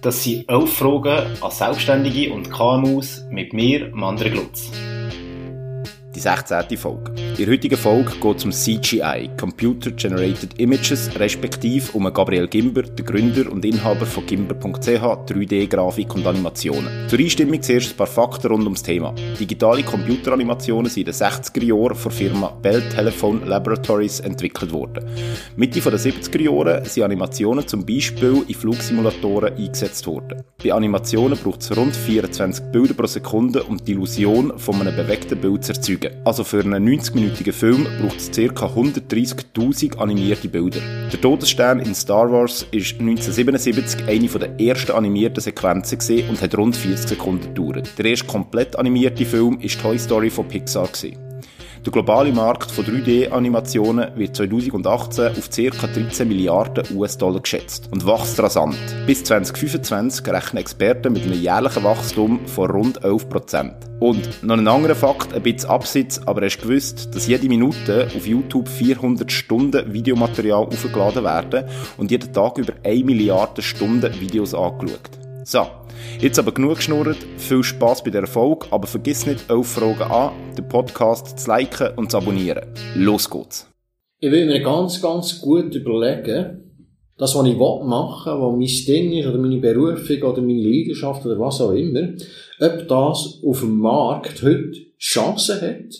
Das sind elf Fragen an Selbstständige und KMUs mit mir, Mandre Glutz. Die 16. Folge. In der heutigen Folge geht es um CGI, Computer Generated Images, respektive um Gabriel Gimber, den Gründer und Inhaber von Gimber.ch, 3D-Grafik und Animationen. Zur Einstimmung zuerst ein paar Fakten rund ums Thema. Digitale Computeranimationen sind in den 60er Jahren von der Firma Bell Telephone Laboratories entwickelt worden. Mitte der 70er Jahre sind Animationen zum Beispiel in Flugsimulatoren eingesetzt worden. Bei Animationen braucht es rund 24 Bilder pro Sekunde, um die Illusion von einem bewegten Bild zu erzeugen. Also für einen 90-minütigen Film braucht es ca. 130.000 animierte Bilder. Der Todesstern in Star Wars ist 1977 eine der ersten animierten Sequenzen und hat rund 40 Sekunden gedauert. Der erste komplett animierte Film ist Toy Story von Pixar. Gewesen. Der globale Markt von 3D-Animationen wird 2018 auf ca. 13 Milliarden US-Dollar geschätzt und wächst rasant. Bis 2025 rechnen Experten mit einem jährlichen Wachstum von rund 11 Prozent. Und noch ein anderer Fakt, ein bisschen Absitz, aber hast gewusst, dass jede Minute auf YouTube 400 Stunden Videomaterial aufgeladen werden und jeden Tag über 1 Milliarde Stunden Videos angeschaut. So, jetzt aber genug geschnurrt, viel Spaß bei der Folge, aber vergiss nicht, elf Fragen an, den Podcast zu liken und zu abonnieren. Los geht's! Ich will mir ganz, ganz gut überlegen, das, was ich machen will, was mein Ding ist, oder meine Berufung, oder meine Leidenschaft, oder was auch immer, ob das auf dem Markt heute Chancen hat,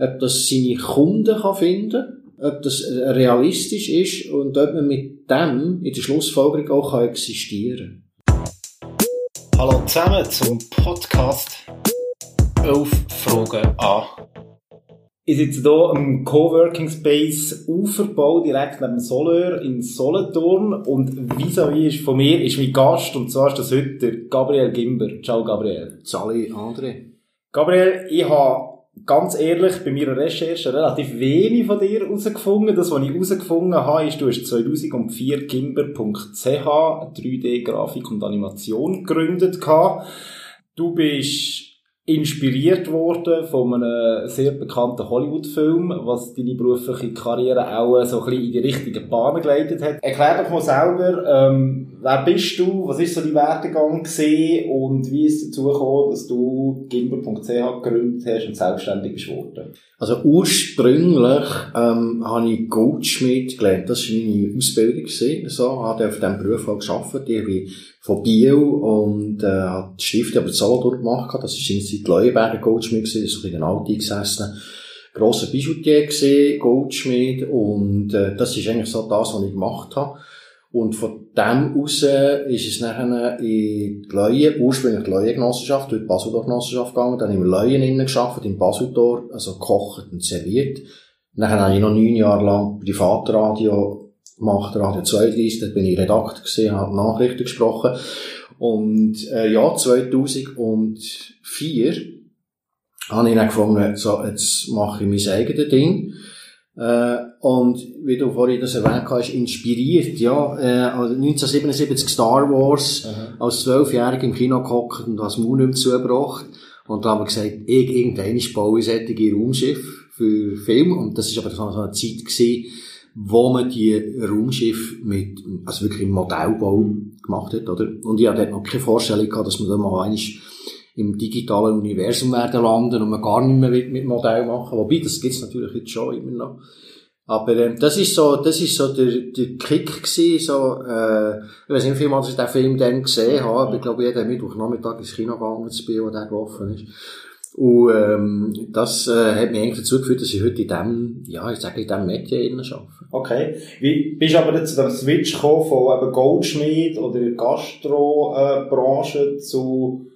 ob das seine Kunden kann finden ob das realistisch ist und ob man mit dem in der Schlussfolgerung auch existieren kann. Hallo zusammen zum Podcast 11 Fragen an. Ich sitze hier im Coworking Space Uferbau direkt neben dem Soleur in Solothurn und vis-à-vis -vis von mir ist mein Gast und zwar ist das heute der Gabriel Gimber. Ciao Gabriel. Sali André. Gabriel, ich habe ganz ehrlich, bei meiner Recherche relativ wenig von dir herausgefunden. Das, was ich herausgefunden habe, ist, du hast 2004 Gimber.ch 3D-Grafik und Animation gegründet. Du bist inspiriert worden von einem sehr bekannten Hollywood-Film, was deine berufliche Karriere auch so ein bisschen in die richtige Bahn geleitet hat. Erklär doch mal selber, ähm, wer bist du, was ist so dein Werdegang gesehen und wie ist es dazu gekommen, dass du Gimber.ch gegründet hast und selbstständig bist? Also ursprünglich ähm, habe ich Goldschmied gelernt, das war meine Ausbildung. So. Ich habe auf diesem Beruf auch gearbeitet. Ich von Biel und äh, habe die Stifte aber Solothurn gemacht. Das war in der Zeit Leuenberger Goldschmied, das ist in den Alten gesessen. Grosser Bijoutier gesehen, Goldschmied und äh, das ist eigentlich so das, was ich gemacht habe. Und von dem aus ist es nachher in die Leuen, ursprünglich die Leuengenossenschaft, durch die Basildorf-Genossenschaft gegangen, dann haben wir Leuen innen geschafft, in Basildorf, also gekocht und serviert. Nachher habe ich noch neun Jahre lang Privatradio gemacht, Radio 32, dort bin ich Redakteur gesehen, habe Nachrichten gesprochen. Und, äh, ja, 2004 habe ich dann gefunden, so, jetzt mache ich mein eigenes Ding. Äh, und wie du vorhin das erwähnt hast, inspiriert, ja, äh, also 1977 Star Wars, mhm. als Zwölfjähriger im Kino gehockt und das Mund nicht zugebracht. Und da haben wir gesagt, ich, irgendwann baue ich solche Raumschiff für Film. Und das ist aber so eine Zeit gewesen, wo man die Raumschiff mit, also wirklich im Modellbau gemacht hat, oder? Und ich hatte dort noch keine Vorstellung gehabt, dass man da mal einmal im digitalen Universum werden landen und man gar nicht mehr mit Modell machen. Wobei, das gibt's natürlich jetzt schon immer noch. Aber ähm, das ist so, das ist so der, der Kick gewesen, so, äh, ich weiß nicht, wie viel Mal ich den Film dann gesehen habe, aber ich glaube, jeden Mittwochnachmittag ins Kino gegangen zu wo der gelaufen ist. Und ähm, das äh, hat mich eigentlich dazu geführt, dass ich heute in dem, ja, ich sage in dem Medien arbeite. Okay. Wie bist du aber jetzt zu dem Switch gekommen von eben Goldschmied oder Gastro-Branche zu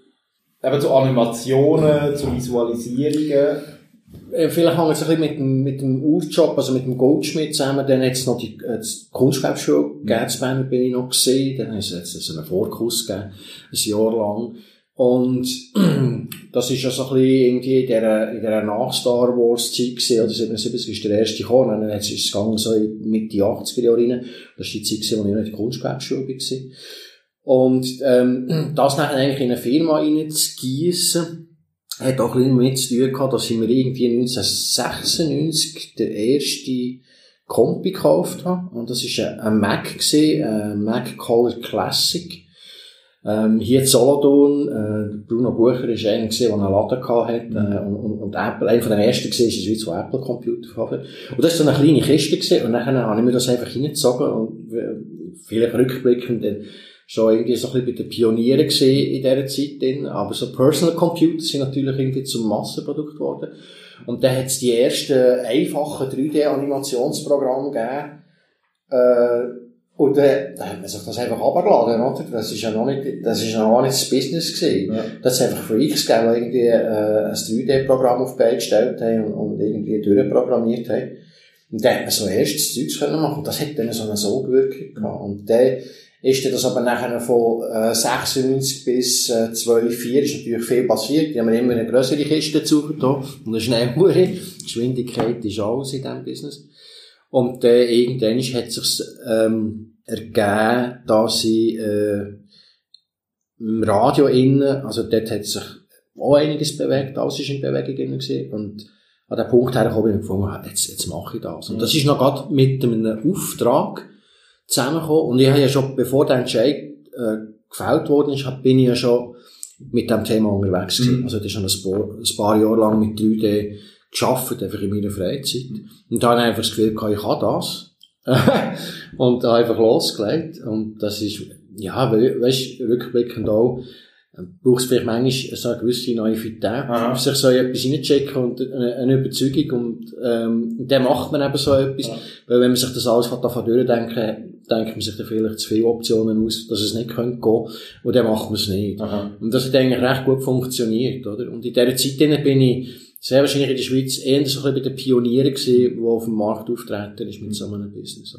eben zu Animationen, zu Visualisierungen. Äh, vielleicht hängt es ein bisschen mit dem, mit dem Urjob, also mit dem Goldschmied zusammen. Dann hat es noch die, äh, die Kunstgewerbeschule mhm. gegeben, bin ich noch gesehen. Dann hat es jetzt einen Vorkurs gegeben, ein Jahr lang. Und das ist ja so ein bisschen irgendwie in dieser, in dieser Nach-Star Wars-Zeit gewesen, oder 77 ist der erste gekommen, dann ist es gegangen so mit die 80er Jahre rein. Das war die Zeit, gewesen, wo ich noch in der Kunstgewerbeschule war. Und ähm, das nachher eigentlich in eine Firma reinzugießen, hat auch ein bisschen mit zu tun gehabt, dass ich mir irgendwie 1996 der erste Kompi gekauft habe. Und das war ein Mac, gewesen, ein Mac Color Classic. Ähm, hier in Solothurn, äh, Bruno Bucher war einer, der einen Laden hatte, äh, und, und, und Apple, einer von den ersten war in der Schweiz, der Apple Computer verkauft Und das war so eine kleine Kiste gewesen, und dann habe ich mir das einfach hineingezogen, und äh, vielleicht rückblickend, dann schon irgendwie so ein bisschen bei den Pionieren gesehen in dieser Zeit drin, aber so Personal Computer sind natürlich irgendwie zum Massenprodukt geworden. Und dann hat es die ersten einfachen 3D-Animationsprogramme gegeben, äh, und dann, dann hat man sich das einfach runtergeladen, oder? Das ist ja noch nicht, das ist ja noch nicht das Business gewesen. Ja. Das hat einfach Freaks gegeben, die irgendwie, äh, ein 3D-Programm auf die Beine gestellt haben und, und irgendwie durchprogrammiert haben. Und dann hat man so erstes Zeugs können machen. Das hat dann so eine Sogwirkung gehabt. Und dann ist das aber nachher von, äh, 96 bis, äh, 2004 ist natürlich viel passiert. Die haben immer eine größere Kiste dazu getan. Und eine schnellere Geschwindigkeit ist alles in diesem Business. Und dann irgendwann hat sich ähm, ergeben, dass ich äh, im Radio innen, also dort hat sich auch einiges bewegt, alles ist in Bewegung innen gewesen. Und an dem Punkt her habe ich gefunden, jetzt, jetzt mache ich das. Und das ist noch gerade mit einem Auftrag zusammengekommen. Und ich habe ja schon, bevor der Entscheid äh, gefällt worden ist, bin ich ja schon mit dem Thema unterwegs gewesen. Mhm. Also das ist schon ein paar, ein paar Jahre lang mit 3D geschafft, einfach in meiner Freizeit. Und da habe ich einfach das Gefühl gehabt, ich kann das. und da einfach losgelegt. Und das ist, ja, weißt, rückblickend auch, braucht es vielleicht manchmal so eine gewisse Naivität, Aha. sich so etwas reinchecken und eine, eine Überzeugung und, ähm, und dann macht man eben so etwas, ja. weil wenn man sich das alles davon durchdenken, denkt man sich dann vielleicht zu viele Optionen aus, dass es nicht könnte gehen, und dann macht man es nicht. Aha. Und das hat eigentlich recht gut funktioniert, oder? Und in dieser Zeit bin ich sehr wahrscheinlich in der Schweiz eher so ein bisschen bei den Pionieren gewesen, die auf dem Markt auftreten ist mit so einem Business.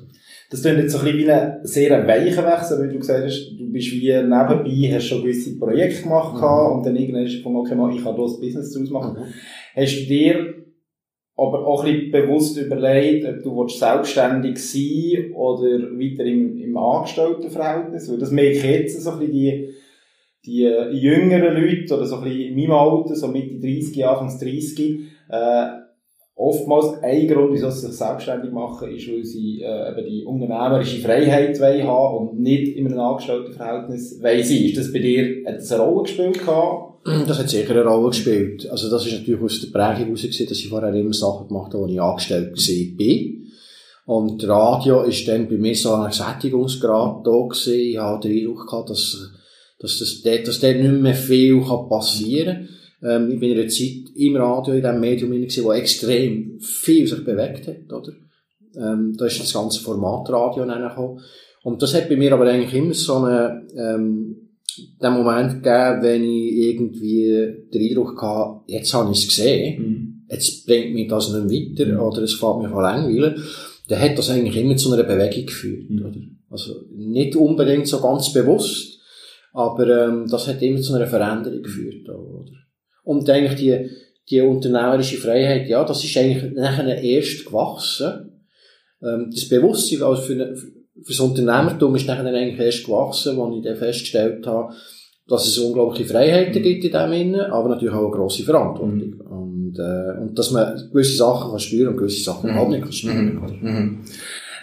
Das klingt jetzt so ein bisschen wie ein sehr weicher Wechsel, weil du gesagt hast, du bist wie nebenbei, hast schon gewisse Projekte gemacht mhm. und dann irgendwann hast du gefunden, okay, ich kann das Business daraus machen. Mhm. Hast du dir aber auch ein bisschen bewusst überlegt, ob du selbstständig sein oder weiter im, im Angestelltenverhältnis? Weil das merke ich jetzt so ein bisschen die die jüngeren Leute, oder so ein bisschen in meinem Alter, so Mitte 30, Anfangs 30, äh, oftmals ein Grund, wieso sie sich selbstständig machen, ist, weil sie äh, eben die unternehmerische Freiheit wollen haben und nicht in einem Angestelltenverhältnis wollen sein. Ist das bei dir, eine Rolle gespielt gehabt? Das hat sicher eine Rolle gespielt. Also das ist natürlich aus der Prägung heraus dass ich vorher immer Sachen gemacht habe, wo ich angestellt war. Und Radio ist dann bei mir so ein Sättigungsgrad da gewesen. Ich habe den Eindruck gehabt, dass dass, das dort, dass dort nicht mehr viel passieren kann. Ähm, ich bin in einer Zeit im Radio, in diesem Medium, wo extrem viel sich bewegt hat, oder? Ähm, da ist das ganze Format Radio gekommen. Und das hat bei mir aber eigentlich immer so einen, ähm, den Moment gegeben, wenn ich irgendwie den Eindruck hatte, jetzt habe ich es gesehen, mhm. jetzt bringt mich das nicht weiter, mhm. oder es fällt mich an langweilen, dann hat das eigentlich immer zu einer Bewegung geführt, mhm. oder? Also, nicht unbedingt so ganz bewusst, aber ähm, das hat immer zu einer Veränderung geführt. Oder? Und eigentlich die, die unternehmerische Freiheit, ja, das ist eigentlich nachher erst gewachsen. Ähm, das Bewusstsein also für, eine, für das Unternehmertum ist nachher eigentlich erst gewachsen, als ich dann festgestellt habe, dass es unglaubliche Freiheiten gibt in dem Innen, aber natürlich auch eine grosse Verantwortung. Mhm. Und, äh, und dass man gewisse Sachen kann spüren und gewisse Sachen überhaupt nicht kann spüren. Mhm. Mhm.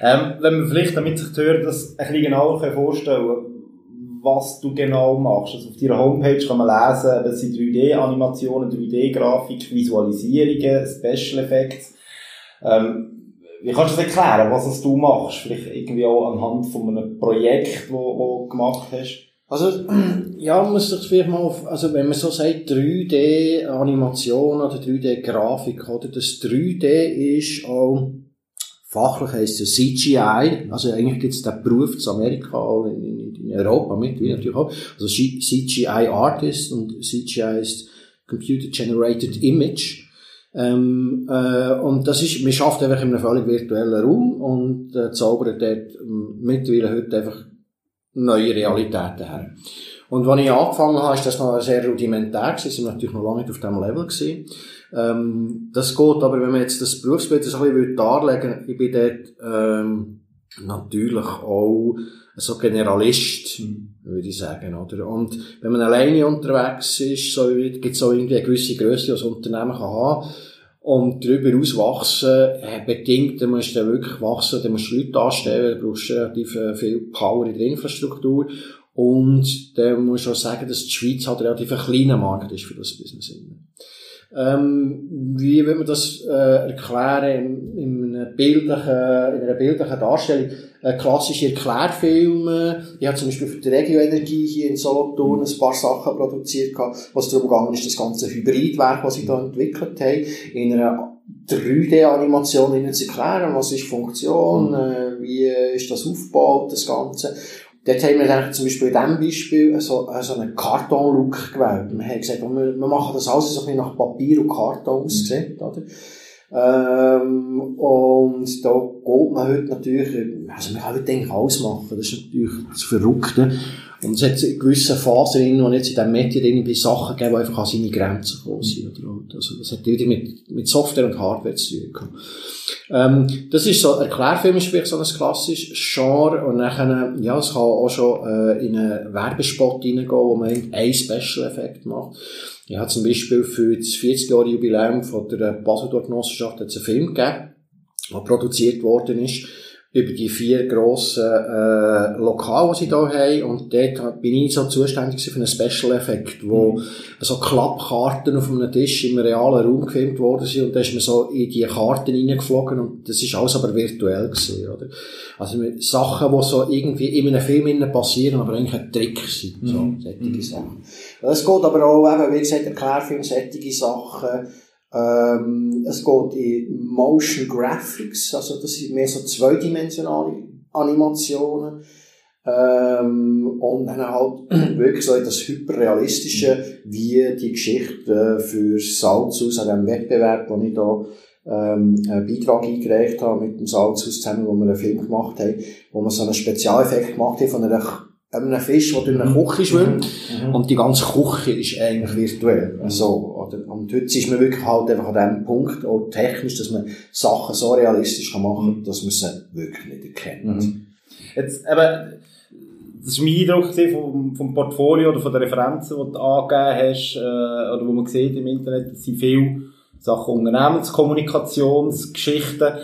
Ähm, wenn man vielleicht, damit sich die Hörer das ein bisschen genauer vorstellen kann, was du genau machst. Also auf deiner Homepage kann man lesen, das sind 3D-Animationen, 3D-Grafik, Visualisierungen, Special Effects. Ähm, wie kannst du das erklären, was du machst? Vielleicht irgendwie auch anhand von einem Projekt, wo du gemacht hast? Also, ja, man muss sich vielleicht mal auf, also wenn man so sagt, 3D-Animation oder 3D-Grafik, oder das 3D ist auch, fachlich heisst es CGI, also eigentlich gibt es den Beruf in Amerika, in, in Europa mit, wie natürlich auch. Also CGI Artist und CGI ist Computer Generated Image. Ähm, äh, und das ist, man schafft einfach in einem völlig virtuellen Raum und äh, zaubert dort ähm, mittlerweile heute einfach neue Realitäten her. Und als ich angefangen habe, ist das noch sehr rudimentär gewesen, sind wir natürlich noch lange nicht auf diesem Level gewesen. Ähm, das geht, aber wenn man jetzt das Berufsbild so ein bisschen darlegen ich bin dort, ähm, natürlich auch so Generalist, würde ich sagen, oder? Und wenn man alleine unterwegs ist, so, gibt es auch irgendwie eine gewisse Größe, die das Unternehmen kann haben und darüber hinaus wachsen, äh, bedingt, dann musst du wirklich wachsen, dann musst du Leute anstellen, du brauchst relativ äh, viel Power in der Infrastruktur. Und da muss ich auch sagen, dass die Schweiz halt relativ ein kleiner Markt ist für das Business. Ähm, wie will man das äh, erklären in, in, einer bildlichen, in einer bildlichen Darstellung? Äh, klassische Erklärfilme. Ich habe zum Beispiel für die Regioenergie hier in Solothurn ein paar Sachen produziert, was darum gegangen ist, das ganze Hybridwerk, was sie da entwickelt haben, in einer 3D-Animation ihnen zu erklären, was ist Funktion, mhm. äh, wie ist das aufgebaut, das Ganze. Dort haben wir dann zum Beispiel in diesem Beispiel so, so einen Karton-Look gewählt. Wir haben gesagt, wir, wir machen das alles so ein bisschen nach Papier und Karton aussehen, mhm. oder? Ähm, und da geht man heute natürlich, also man kann heute eigentlich alles machen. Das ist natürlich das Verrückte. Und es hat gewisse Phasen drin, wo jetzt in diesem Medium irgendwie Sachen geben, die einfach an seine Grenzen gekommen sind. Also, das hat wieder mit, mit Software und Hardware zu tun. Ähm, das ist so, Erklärfilm ist wirklich so ein klassisches Genre. Und nachher, ja, es kann auch schon, äh, in einen Werbespot reingehen, wo man einen Special-Effekt macht. Ich habe zum Beispiel für das 40-Jahre-Jubiläum von der Baselor-Genossenschaft einen Film gegeben, der produziert worden ist über die vier grossen äh, Lokale, die sie hier haben. Und dort bin ich so zuständig für einen Special-Effekt, wo mhm. so Klappkarten auf einem Tisch im realen Raum gefilmt worden sind. Und da ist man so in die Karten reingeflogen und das ist alles aber virtuell gewesen, oder? Also Sachen, die so irgendwie in einem Film passieren, aber eigentlich ein Trick sind. So, mhm. solche mhm. Sachen. Es geht aber auch eben, wie gesagt, Erklärfilm, solche Sachen, ähm, es geht in Motion Graphics, also das sind mehr so zweidimensionale Animationen. Ähm, und dann halt wirklich so das Hyperrealistische, wie die Geschichte für Salzhaus an dem Wettbewerb, wo ich da ähm, einen Beitrag eingereicht habe mit dem Salzhaus zusammen, wo wir einen Film gemacht haben, wo wir so einen Spezialeffekt gemacht haben von einer einem Fisch, der durch eine mhm. Küche schwimmt. Mhm. Und die ganze Küche ist eigentlich virtuell. Mhm. So, oder? Und heute ist man wirklich halt einfach an dem Punkt, auch technisch, dass man Sachen so realistisch kann machen kann, dass man sie wirklich nicht erkennt. Mhm. Jetzt, eben, das war mein Eindruck vom, vom Portfolio oder von den Referenzen, die du angegeben hast, äh, oder wo man sieht im Internet, es sind viele Sachen Unternehmenskommunikationsgeschichten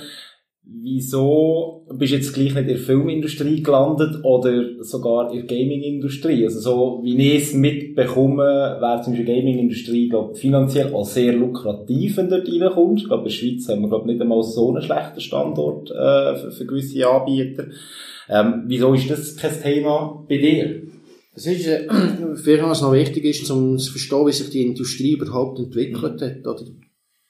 wieso bist du jetzt gleich nicht in der Filmindustrie gelandet oder sogar in der Gaming-Industrie? Also so, wie ich es mitbekomme, wäre zum Beispiel die Gaming-Industrie, finanziell auch sehr lukrativ, wenn du dort reinkommst. Ich glaube, in der Schweiz haben wir, glaube nicht einmal so einen schlechten Standort äh, für, für gewisse Anbieter. Ähm, wieso ist das kein Thema bei dir? Das ist, äh, vielleicht was noch wichtig ist, um zu verstehen, wie sich die Industrie überhaupt entwickelt hat. Oder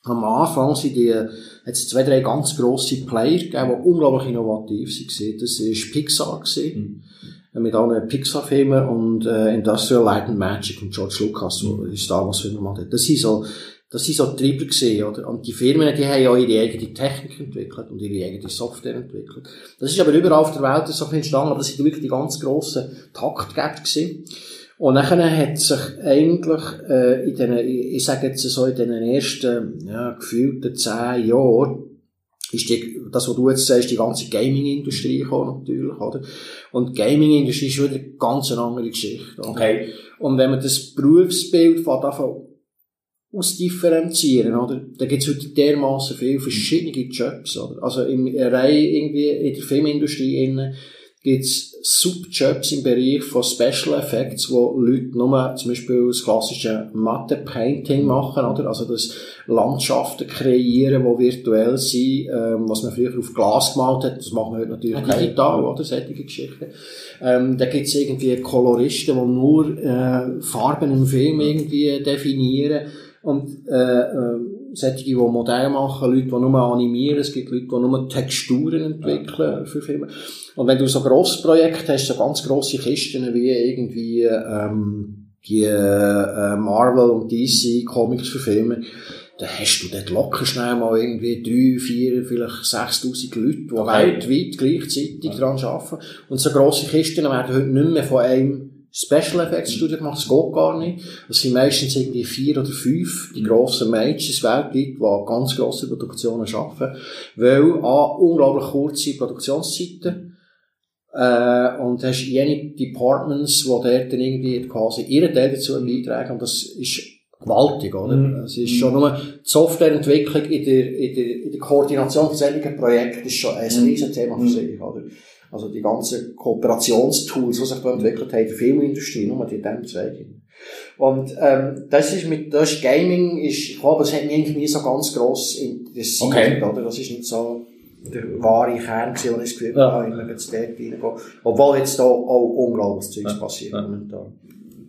am Anfang sind die, hat es zwei, drei ganz grosse Player gegeben, die unglaublich innovativ waren. Das war Pixar. Gewesen, mhm. Mit allen Pixar-Filmen und äh, Industrial Light and Magic und George Lucas, mhm. Star Wars Filme gemacht hat. Das sind so, das sind so Treiber gewesen, oder? Und die Firmen, die haben ja ihre eigene Technik entwickelt und ihre eigene Software entwickelt. Das ist aber überall auf der Welt so entstanden, aber das sind wirklich die ganz grossen Taktgeber gewesen. Und nachher hat sich eigentlich, äh, in den, ich sage jetzt so, in den ersten, ja, gefühlten zehn Jahren, ist die, das, was du jetzt sagst, die ganze Gaming-Industrie gekommen, natürlich, oder? Und Gaming-Industrie ist wieder eine ganz andere Geschichte, oder? Okay. Und wenn man das Berufsbild von davon ausdifferenzieren, oder? Da gibt's heute dermaßen viele verschiedene Jobs, oder? Also in Reihe irgendwie in der Filmindustrie innen, gibt's Subjobs im Bereich von Special Effects, wo Leute nur zum Beispiel das klassische Matte Painting machen, oder? Also das Landschaften kreieren, die virtuell sind, ähm, was man früher auf Glas gemalt hat, das machen wir heute natürlich okay. digital, oder? Solche Geschichten. Ähm, da gibt's irgendwie Koloristen, die nur äh, Farben im Film irgendwie definieren und äh, äh, solche, die Modelle machen, Leute, die nur animieren, es gibt Leute, die nur Texturen entwickeln für Filme. Und wenn du so grosse Projekte hast, so ganz grosse Kisten wie irgendwie ähm, die äh, Marvel und DC Comics für Filme, dann hast du dort locker schnell mal irgendwie drei, vier, vielleicht 6000 Leute, die weltweit gleichzeitig daran arbeiten. Und so grosse Kisten werden heute nicht mehr von einem Special Effects Studio gemacht, das geht gar nicht. Das sind meistens irgendwie vier oder fünf, die grossen Majors weltweit, die ganz grosse Produktionen schaffen, weil A, unglaublich kurze Produktionszeiten, äh, und hast jene Departments, die dort dann irgendwie quasi ihren Teil dazu beitragen, und das ist gewaltig, oder? Mm. Es ist schon nur die Softwareentwicklung in der, in der, in der Koordination von solchen Projekten ist schon ein mm. riesen Thema für sich, oder? Also die ganzen Kooperationstools, die sich da entwickelt haben, in der Filmindustrie, nur die dem zwei. Und ähm, das ist mit das Gaming, ist, ich glaube, es hat mich eigentlich nie so ganz gross interessiert, Okay. oder? Das ist nicht so der wahre Kern gewesen, wo ich das Gefühl Ja. habe, immer jetzt dort reingehen. Obwohl jetzt da auch unglaubliches Zeugs Ja. passiert Ja.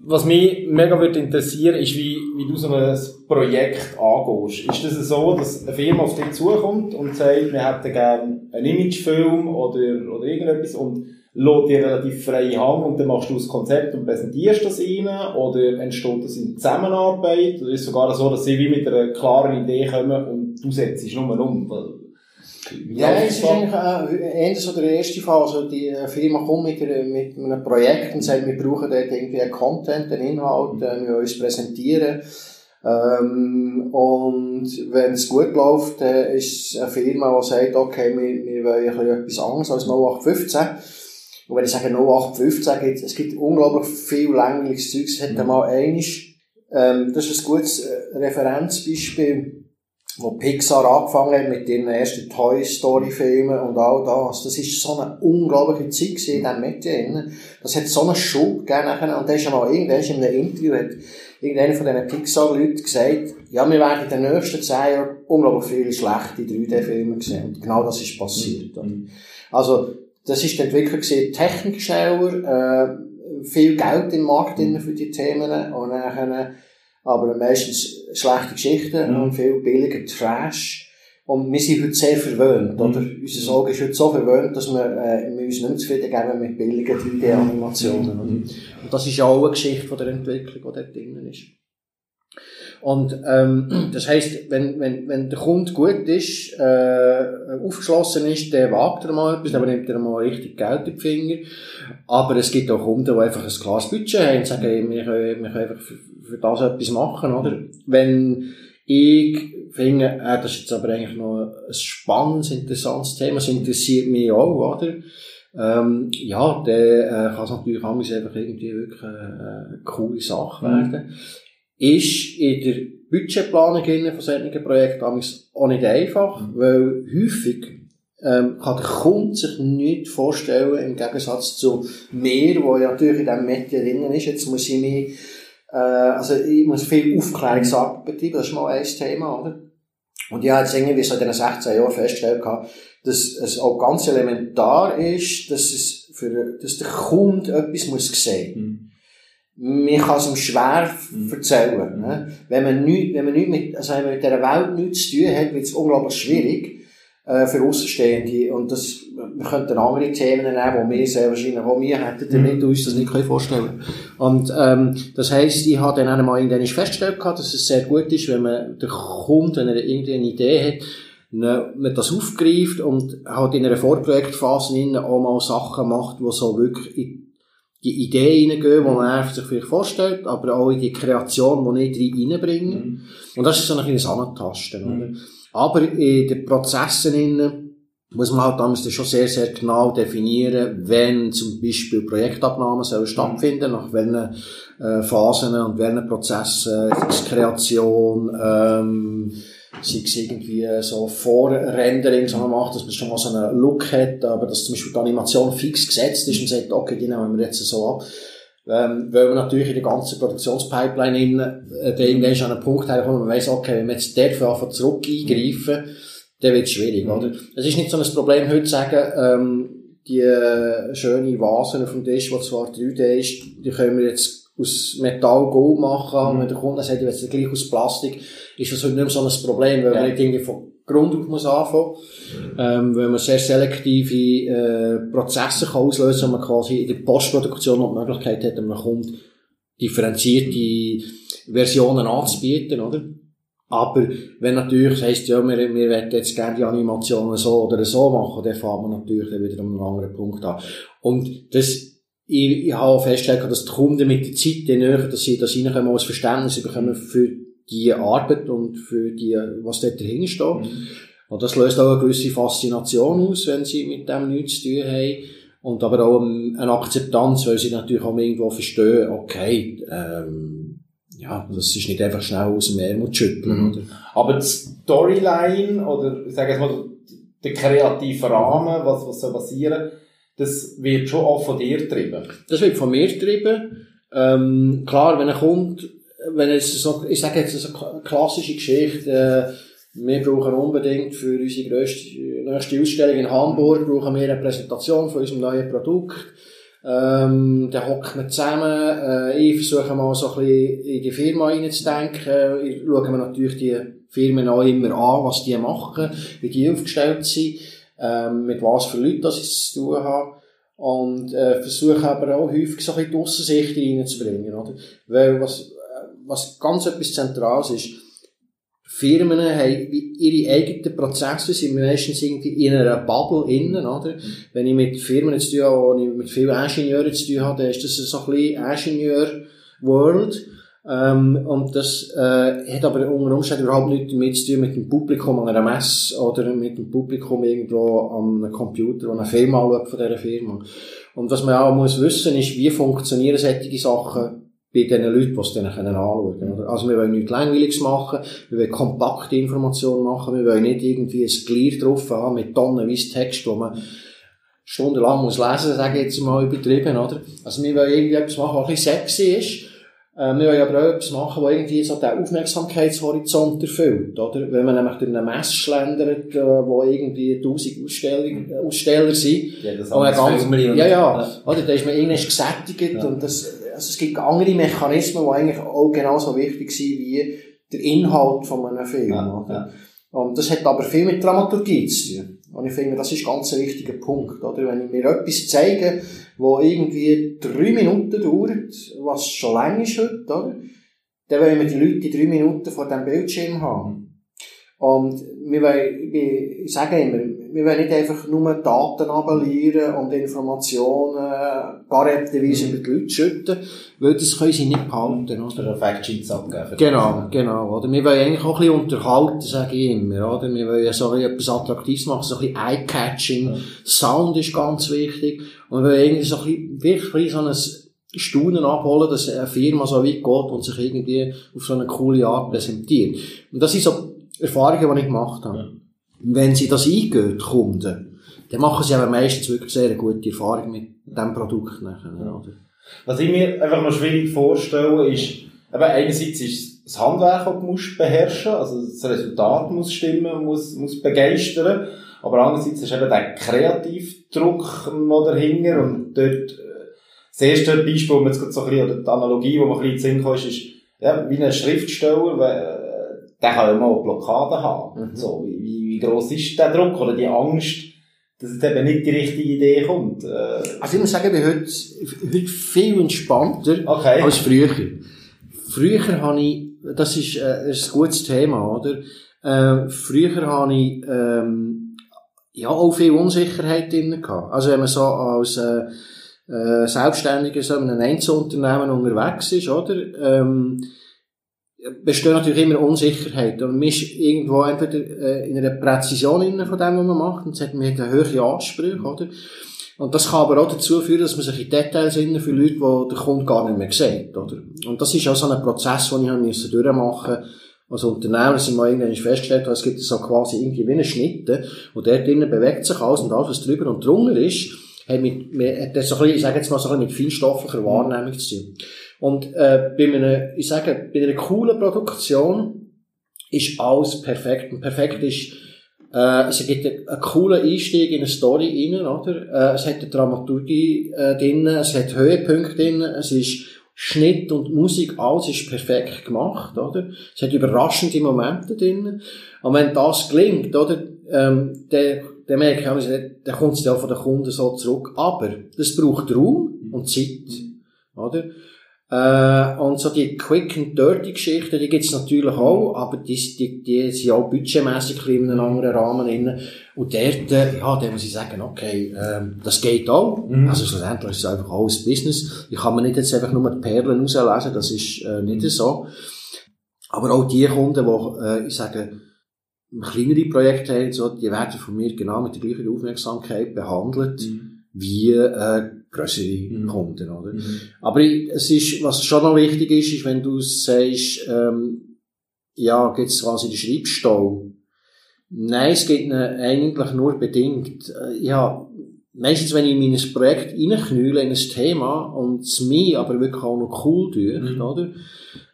Was mich mega würde interessieren, ist, wie, wie du so ein Projekt angehst. Ist das so, dass eine Firma auf dich zukommt und sagt, wir hätten gerne einen Imagefilm oder, oder irgendetwas und lässt dir relativ freie Hand und dann machst du das Konzept und präsentierst das ihnen oder entsteht das in Zusammenarbeit oder ist es sogar so, dass sie wie mit einer klaren Idee kommen und du setzt es nur um? Ja, es ist eigentlich äh, so der erste Fall. Also die äh, Firma kommt mit, mit einem Projekt und sagt, wir brauchen dort irgendwie einen Content, einen Inhalt, äh, wir uns präsentieren. Ähm, und wenn es gut läuft, äh, ist eine Firma, die sagt, okay, wir, wir wollen etwas anderes als 0815. Und wenn ich sage 0815, gibt es gibt unglaublich viel langweiliges Zeug. Es hat Mhm. einmal einiges, ähm, das ist ein gutes äh, Referenzbeispiel wo Pixar angefangen hat mit ihren ersten Toy Story Filmen und all das. Das ist so eine unglaubliche Zeit gewesen in diesem Medien. Das hat so einen Schub gegeben. Und da ist einmal irgendwann in einem Interview hat irgendeiner von diesen Pixar-Leuten gesagt, ja, wir werden in den nächsten zehn Jahren unglaublich viele schlechte 3D-Filme sehen. Und genau das ist passiert. Mhm. Also, das ist die Entwicklung gewesen, Technik schneller, äh, viel Geld im Markt drin für die Themen und dann, aber meistens schlechte Geschichten Mhm. und viel billiger Trash. Und wir sind heute sehr verwöhnt, Mhm. oder? Unser Auge ist heute so verwöhnt, dass wir, äh, wir uns nicht zufrieden geben mit billigen 3D-Animationen. Mhm. Und das ist ja auch eine Geschichte von der Entwicklung, die dort drin ist. Und ähm, das heisst, wenn, wenn, wenn der Kunde gut ist, äh, aufgeschlossen ist, dann wagt er mal etwas, dann nimmt er mal richtig Geld in die Finger. Aber es gibt auch Kunden, die einfach ein klares Budget haben und sagen, wir, können, wir können einfach für, das etwas machen, oder? Wenn ich finde, äh, das ist jetzt aber eigentlich noch ein spannendes, interessantes Thema, das interessiert mich auch, oder? Ähm, ja, dann äh, kann es natürlich manchmal einfach irgendwie wirklich äh, eine coole Sache Mhm. werden. Ist in der Budgetplanung von solchen Projekten auch nicht einfach, Mhm. weil häufig ähm, kann der Kunde sich nicht vorstellen, im Gegensatz zu mir, wo ja natürlich in diesem Medien drin ist, jetzt muss ich mich, äh, also ich muss viel Aufklärungsarbeit betreiben, das ist mal ein Thema, oder? Und ich habe jetzt irgendwie so in den 16 Jahren festgestellt, dass es auch ganz elementar ist, dass es für, dass der Kunde etwas muss sehen. Mhm. Man kann es ihm schwer Mhm. erzählen. Ne? Wenn man nicht, wenn man nicht mit, also wenn man mit dieser Welt nichts zu tun hat, wird es unglaublich schwierig, äh, für Außenstehende. Und das, wir könnten andere Themen nehmen, die wir sehr wahrscheinlich auch wir hätten, damit uns das nicht können vorstellen Und, ähm, das heisst, ich habe dann einmal irgendwann festgestellt dass es sehr gut ist, wenn man der Kunde, wenn er irgendwie eine Idee hat, ne, man das aufgreift und halt in einer Vorprojektphase auch mal Sachen macht, die so wirklich in die Idee reingehen, die man sich vielleicht vorstellt, aber auch in die Kreation, die nicht reinbringen. Mhm. Und das ist so ein kleines Antasten, oder? Aber in den Prozessen innen muss man halt damals schon sehr, sehr genau definieren, wenn zum Beispiel Projektabnahmen sollen stattfinden, nach welchen äh, Phasen und welchen Prozessen, es Kreation, ähm, sei es irgendwie so Vorrendering, so man macht, dass man schon mal so einen Look hat, aber dass zum Beispiel die Animation fix gesetzt ist und sagt, okay, die nehmen wir jetzt so ab. Ähm, weil wir natürlich in der ganzen Produktionspipeline in, äh, irgendwann an einen Punkt haben, wo man weiss, okay, wenn wir jetzt dafür einfach zurück eingreifen, dann wird es schwierig, Mhm. oder? Es ist nicht so ein Problem, heute zu sagen, ähm, die äh, schöne Vasen auf dem Tisch, die zwar 3D ist, die können wir jetzt aus Metall Gold machen, Mhm. und wenn der Kunde sagt, ich will es gleich aus Plastik, ist das heute nicht mehr so ein Problem, weil Ja. man nicht irgendwie von Grund auf muss anfangen, ähm, weil man sehr selektive äh, Prozesse kann auslösen kann, man quasi in der Postproduktion noch die Möglichkeit hat, einem Kunden differenzierte Versionen anzubieten, oder? Aber wenn natürlich heisst, ja, wir, wir wollen jetzt gerne die Animationen so oder so machen, dann fängt man natürlich dann wieder an einem anderen Punkt an. Und das, ich, ich habe festgestellt, dass die Kunden mit der Zeit näher, dass sie das reinkommen, als Verständnis bekommen für die Arbeit und für die, was dort dahinter steht. Mhm. Und das löst auch eine gewisse Faszination aus, wenn sie mit dem nichts zu tun haben. Und aber auch eine Akzeptanz, weil sie natürlich auch irgendwo verstehen, okay, ähm, ja, das ist nicht einfach schnell aus dem Ärmel zu schütteln, Mhm. oder? Aber die Storyline oder ich sage jetzt mal der kreative Rahmen, was, was soll passieren, das wird schon auch von dir getrieben. Das wird von mir getrieben. Ähm, klar, wenn er kommt, wenn es so, ich sage jetzt so eine klassische Geschichte, äh, wir brauchen unbedingt für unsere grösste, nächste Ausstellung in Hamburg, brauchen wir eine Präsentation von unserem neuen Produkt. Ähm, dann hocken wir zusammen, äh, ich versuche mal so ein bisschen in die Firma reinzudenken, ich schaue mir natürlich die Firmen auch immer an, was die machen, wie die aufgestellt sind, ähm, mit was für Leuten das ich zu tun habe. Und äh, versuche aber auch häufig so ein bisschen die Aussensicht reinzubringen, oder? Weil was, was ganz etwas Zentrales ist, Firmen haben ihre eigenen Prozesse, sind meistens irgendwie in einer Bubble innen, oder? Mhm. Wenn ich mit Firmen zu tun habe, wo ich mit vielen Ingenieuren zu tun habe, dann ist das so ein bisschen Ingenieur-World. Ähm, und das äh, hat aber unter Umständen überhaupt nichts damit zu tun mit dem Publikum an einer Messe oder mit dem Publikum irgendwo an einem Computer, der eine Firma anschaut von dieser Firma. Und was man auch muss wissen, ist, wie funktionieren solche Sachen bei den Leuten, die es dann anschauen können. Also wir wollen nichts Langweiliges machen, wir wollen kompakte Informationen machen, wir wollen nicht irgendwie ein Glied drauf haben mit tonnenweise Text, wo man stundenlang muss lesen, sage ich jetzt mal übertrieben, oder? Also wir wollen irgendwie etwas machen, was ein bisschen sexy ist, äh, wir wollen aber auch etwas machen, das irgendwie so den Aufmerksamkeitshorizont erfüllt, oder? Wenn man nämlich durch eine Messe schlendert, äh, wo irgendwie tausend Aussteller, Aussteller sind. Ja, das und ganz, Filme ja, ja, oder? Da ist man irgendwann gesättigt ja. und das, also es gibt andere Mechanismen, die eigentlich auch genauso wichtig sind wie der Inhalt von einem Film, ja? Ja. Und das hat aber viel mit Dramaturgie zu tun. Und ich finde, das ist ganz ein wichtiger Punkt, oder? Wenn ich mir etwas zeige, wo irgendwie drei Minuten dauert, was schon lange ist heute, oder? Dann wollen wir die Leute die drei Minuten vor dem Bildschirm haben. Und wir wollen, ich sage immer, wir wollen nicht einfach nur Daten abonnieren und Informationen garantierweise über die Leute schütten, weil das können sie nicht behalten, oder? Factsheets abgeben. Genau, genau, oder? Wir wollen eigentlich auch ein bisschen unterhalten, sage ich immer, oder? Wir wollen so etwas Attraktives machen, so ein bisschen Eye-Catching. Ja. Sound ist ganz wichtig. Und wir wollen irgendwie so ein bisschen, wirklich so ein Staunen abholen, dass eine Firma so weit geht und sich irgendwie auf so eine coole Art präsentiert. Und das sind so Erfahrungen, die ich gemacht habe. Ja wenn sie das eingehen, die Kunden, dann machen sie aber meistens wirklich sehr gute Erfahrungen mit diesem Produkt nachher, oder? Was ich mir einfach noch schwierig vorstelle, ist, eben einerseits ist das Handwerk, das du musst beherrschen, also das Resultat muss stimmen, muss, muss begeistern, aber andererseits ist eben der Kreativdruck noch dahinter und dort, äh, das erste Beispiel, wo man jetzt so ein bisschen, oder die Analogie, wo man ein bisschen in den Sinn kommt, ist, ist, wie ein Schriftsteller, der kann ja mal Blockaden haben, mhm. so, wie, wie gross ist der Druck oder die Angst, dass es eben nicht die richtige Idee kommt? Äh, also ich muss sagen, ich bin heute, heute viel entspannter okay. als früher. Früher habe ich, das ist, äh, ist ein gutes Thema, oder? Äh, früher habe ich, ähm, ja, auch viel Unsicherheit drin gehabt. Also wenn man so als, äh, äh, Selbstständiger so in einem Einzelunternehmen unterwegs ist, oder? Ähm, besteht natürlich immer Unsicherheit. Und man ist irgendwo entweder äh, in einer Präzision von dem, was man macht, und es hat man hohe Ansprüche, oder? Und das kann aber auch dazu führen, dass man sich in Details innen für Leute, die der Kunde gar nicht mehr sieht, oder? Und das ist auch so ein Prozess, den ich haben müssen durchmachen als Unternehmer sind wir irgendwann festgestellt, es gibt so quasi irgendwie wie eine Schnitte, und dort drinnen bewegt sich alles und alles, was drüber und drunter ist, hat mit, hat das so ein bisschen, ich sage jetzt mal so ein bisschen mit feinstofflicher Wahrnehmung zu tun. Und äh, bei einer, ich sage, bei einer coolen Produktion ist alles perfekt. Und perfekt ist, äh, es gibt einen, einen coolen Einstieg in eine Story rein, oder? Äh, es hat eine Dramaturgie äh, drin, es hat Höhepunkte drin, es ist Schnitt und Musik, alles ist perfekt gemacht, oder? Es hat überraschende Momente drin. Und wenn das gelingt, oder, ähm, der, der merkt, dann kommt es dann von den Kunden so zurück. Aber das braucht Raum und Zeit, oder? Äh, und so die Quick and Dirty Geschichten, die gibt's natürlich auch, aber die, die, die sind auch budgetmässig in einem anderen Rahmen drin. Und dort, äh, ja, da muss ich sagen, okay, ähm, das geht auch. Mhm. Also schlussendlich ist es einfach alles Business. Ich kann mir nicht jetzt einfach nur die Perlen rauslesen, das ist äh, nicht so. Aber auch die Kunden, die, äh, ich sage, kleinere Projekte haben, so, die werden von mir genau mit der gleichen Aufmerksamkeit behandelt. Mhm wie äh, größere mhm. Kunden, oder? Mhm. Aber es ist, was schon noch wichtig ist, ist, wenn du sagst, ähm, ja, gibt es quasi den Schreibstall? Nein, es ihn eigentlich nur bedingt. Äh, ja, meistens, wenn ich in mein Projekt reinknülle, in ein Thema, und es mich aber wirklich auch noch cool tut, mhm. oder?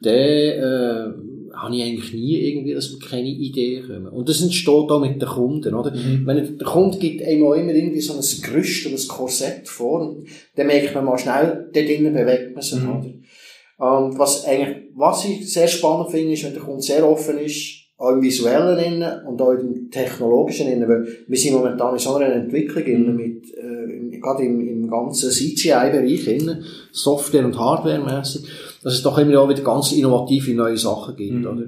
Dann, äh, habe ich eigentlich nie irgendwie, dass wir keine Idee kommen. Und das entsteht auch mit den Kunden, oder? Mhm. Wenn der Kunde gibt einem auch immer irgendwie so ein Gerüst oder ein Korsett vor, und dann merkt man mal schnell, da drinnen bewegt man sich, mhm. oder? Und was eigentlich, was ich sehr spannend finde, ist, wenn der Kunde sehr offen ist, auch im visuellen innen und auch im technologischen innen, weil wir sind momentan in so einer Entwicklung innen mit, äh, gerade im, im ganzen CGI-Bereich Software- und Hardware-mässig, dass es doch immer auch wieder ganz innovative neue Sachen gibt, mhm. oder?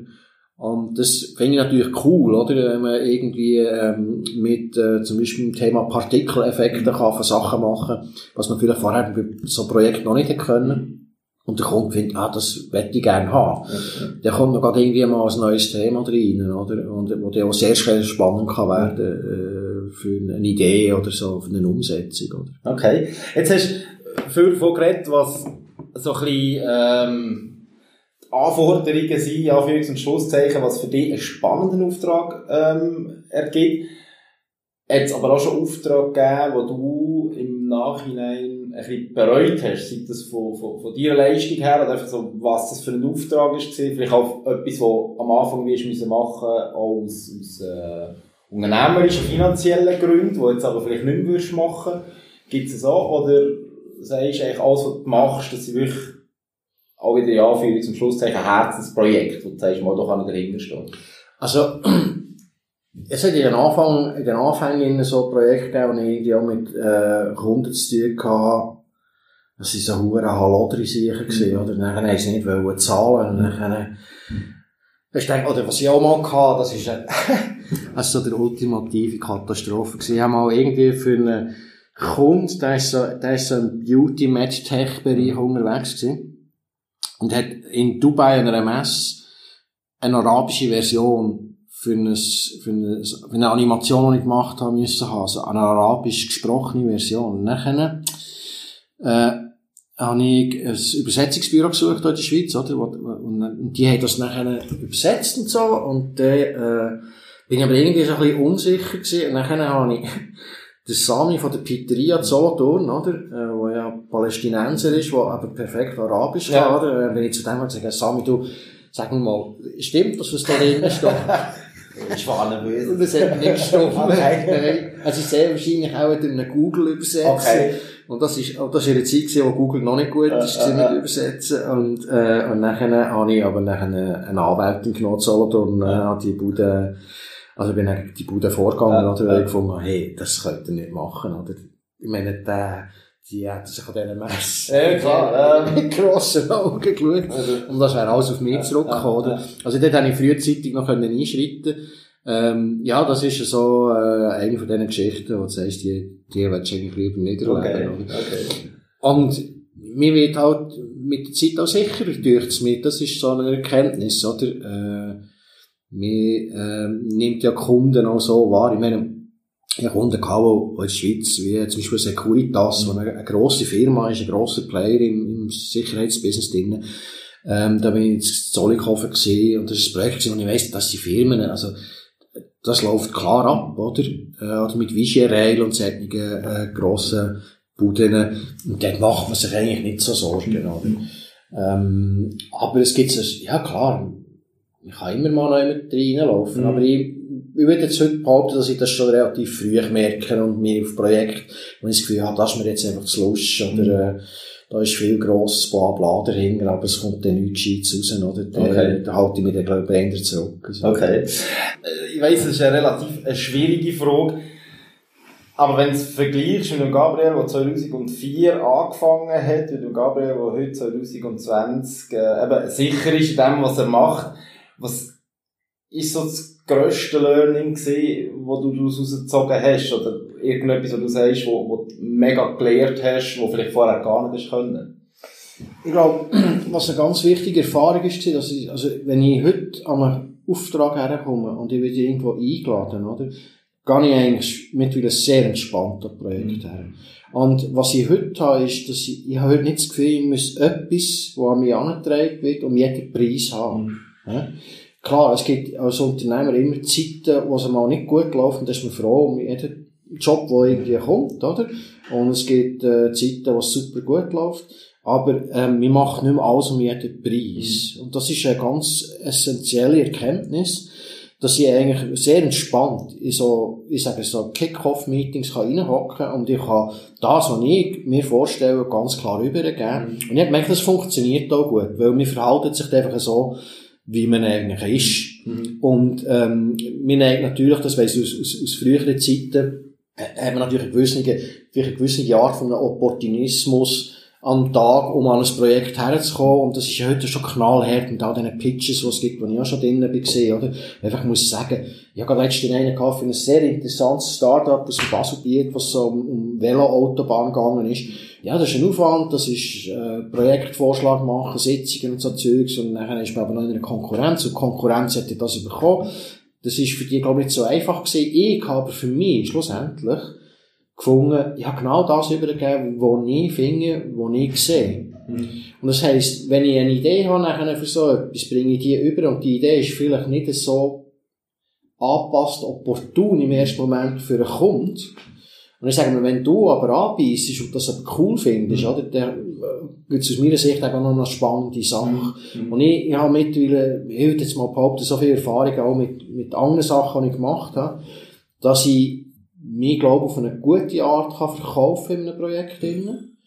Und das finde ich natürlich cool, oder? Wenn man irgendwie ähm, mit äh, zum Beispiel dem Thema Partikeleffekte kann von Sachen machen, was man vielleicht vorher bei so einem Projekt noch nicht hätte können. Und der Kunde findet, ah, das möchte ich gerne haben. Okay. Der kommt noch gerade irgendwie mal ein neues Thema rein, oder? Und, wo der auch sehr schnell spannend kann werden, äh, für eine Idee oder so, für eine Umsetzung, oder? Okay. Jetzt hast du viel davon geredet, was so ein bisschen, ähm, Anforderungen sind, Anführungs- und Schlusszeichen, was für dich einen spannenden Auftrag, ähm, ergibt. Hat aber auch schon Auftrag gegeben, wo du im Nachhinein ein bisschen bereut hast, sei das von, von, von deiner Leistung her oder einfach so, was das für ein Auftrag ist vielleicht auch etwas, was am Anfang müssen machen, auch aus, aus äh, unternehmerischen, finanziellen Gründen, wo jetzt aber vielleicht nicht mehr würdest machen, gibt es auch, oder sagst du eigentlich alles, was du machst, dass sie wirklich auch wieder ja für zum Schluss ein Herzensprojekt, wo du sagst, mal, da kann ich dahinter stehen. Also, es hat in den Anfang, in den Anfängen so Projekte gegeben, wo ich irgendwie auch mit, äh, Kunden zu tun hatte. Das waren so hure sicher gewesen, mhm. oder? Dann haben sie nicht wollen zahlen, und dann, Weißt du, oder was ich auch mal hatte, das ist, äh, das ist so der ultimative Katastrophe. Ich habe mal irgendwie für einen Kunden, der ist so, der ist so im Beauty-Match-Tech-Bereich unterwegs gewesen. Und hat in Dubai an einer Messe eine arabische Version für, ein, für, eine, für eine Animation, die ich gemacht habe, müssen haben. Also eine arabisch gesprochene Version. Dann, äh, habe ich ein Übersetzungsbüro gesucht in der Schweiz, oder? Und, und die haben das nachher übersetzt und so. Und dann, äh, bin ich aber irgendwie so ein bisschen unsicher gewesen. Und dann habe ich den Sami von der Pizzeria Solothurn, oder? Äh, wo ja Palästinenser ist, der aber perfekt Arabisch ja. kann, oder? Wenn ich zu dem sage, Sami, du, sag mir mal, stimmt das, was da drin steht? Ich war nervös. Und es hat nicht gestimmt. Okay. Also sehr wahrscheinlich auch durch einen Google übersetzen. Okay. Und das ist, das ist in der Zeit wo Google noch nicht gut ist, äh, äh, mit übersetzen. Und, äh, und nachher habe ich aber nachher eine, eine Anwältin genommen, und, äh, hat die Bude, also bin ich die Bude vorgegangen, äh, oder, weil ich gefunden hey, das könnt ihr nicht machen, oder? Ich meine, der, die hätten sich an diesen Mess ja, klar, äh, mit grossen Augen geschaut. Und das wäre alles auf mich zurückgekommen, oder? Also dort konnte ich frühzeitig noch einschreiten ähm, ja, das ist so äh, eine von diesen Geschichten, wo du sagst, die, die willst du eigentlich lieber nicht erleben. Okay. okay. Und mir wird halt mit der Zeit auch sicherer durch mir. Das ist so eine Erkenntnis, oder? Äh, mir äh, nimmt ja Kunden auch so wahr. Ich meine, ich habe Kunden gehabt, die in der Schweiz, wie zum Beispiel Securitas, mhm. wo eine, eine grosse Firma ist, ein grosser Player im, im Sicherheitsbusiness drin. Ähm, da bin ich in Zollikofen gesehen und das ist ein Projekt, und ich weiss, dass die Firmen, also, das läuft klar ab, oder? Äh, oder mit Vigierail und solchen, äh, grossen Buden. Und dort macht man sich eigentlich nicht so Sorgen, oder? Ähm, aber es gibt es, ja klar, ich kann immer mal noch mit reinlaufen, mhm. aber ich, ich würde jetzt heute behaupten, dass ich das schon relativ früh merke und mir auf Projekt, wenn ich das Gefühl habe, das ist mir jetzt einfach zu Lust, oder, äh, da ist viel grosses Blabla dahinter, aber es kommt dann nichts Gescheites raus, oder? Da, okay. da halte ich mich dann, glaube ich, eher zurück. Also. Okay. Äh, ich weiss, das ist eine relativ eine schwierige Frage. Aber wenn du es vergleichst mit dem Gabriel, der 2004 angefangen hat, mit dem Gabriel, der heute 2020 äh, eben sicher ist in dem, was er macht, was ist so das grösste Learning gewesen, wo du daraus rausgezogen hast? Oder irgendetwas, wo du sagst, wo, wo du mega gelernt hast, wo vielleicht vorher gar nicht hast können? Ich glaube, was eine ganz wichtige Erfahrung ist, dass ich, also, wenn ich heute an einen Auftrag herkomme und ich werde irgendwo eingeladen, oder? gehe ich eigentlich mittlerweile sehr entspannt an Projekt her. Und was ich heute habe, ist, dass ich, ich habe heute nicht das Gefühl, ich muss etwas, was an mich angetragen wird, um jeden Preis haben. Ja? Klar, es gibt als Unternehmer immer Zeiten, wo es mal nicht gut läuft, und da ist man froh um jeden Job, der irgendwie kommt, oder? Und es gibt äh, Zeiten, wo es super gut läuft. Aber ähm, wir machen nicht mehr alles um jeden Preis. Mhm. Und das ist eine ganz essentielle Erkenntnis, dass ich eigentlich sehr entspannt in so, ich sage so, Kick-Off-Meetings reinhocken kann und ich kann das, was ich mir vorstelle, ganz klar übergeben. Mhm. Und ich gemerkt, das funktioniert auch gut, weil wir verhalten sich einfach so, wie man eigentlich ist. Mhm. Und ähm, wir nehmen natürlich, das weiss ich aus, aus, aus früheren Zeiten, äh, haben wir natürlich eine gewisse, eine gewisse Art von Opportunismus, am Tag, um an ein Projekt herzukommen. Und das ist ja heute schon knallhart mit all diesen Pitches, die es gibt, wo ich auch schon drinnen war, oder? Einfach muss sagen, ich habe letztens einen gehabt für ein sehr interessantes Start-up aus dem Baselbiet, was so um, Velo-Autobahn gegangen ist. Ja, das ist ein Aufwand, das ist, äh, Projektvorschlag machen, Sitzungen und so Zeugs, und dann ist man aber noch in einer Konkurrenz, und die Konkurrenz hätte das bekommen. Das ist für die, glaube ich, nicht so einfach gewesen. Ich habe für mich schlussendlich gefunden, ich habe genau das übergeben, was ich finde, was ich sehe. Mhm. Und das heisst, wenn ich eine Idee habe nachher für so etwas, bringe ich die über und die Idee ist vielleicht nicht so angepasst, opportun im ersten Moment für einen Kunden. Und ich sage mir, wenn du aber anbeißt und das aber cool findest, mhm. oder, dann äh, gibt es aus meiner Sicht auch noch eine spannende Sache. Mhm. Und ich, ich habe mittlerweile, ich würde jetzt mal behaupten, so viel Erfahrung auch mit, mit anderen Sachen, die ich gemacht habe, dass ich mich, glaube auf eine gute Art kann verkaufen in einem Projekt. Drin.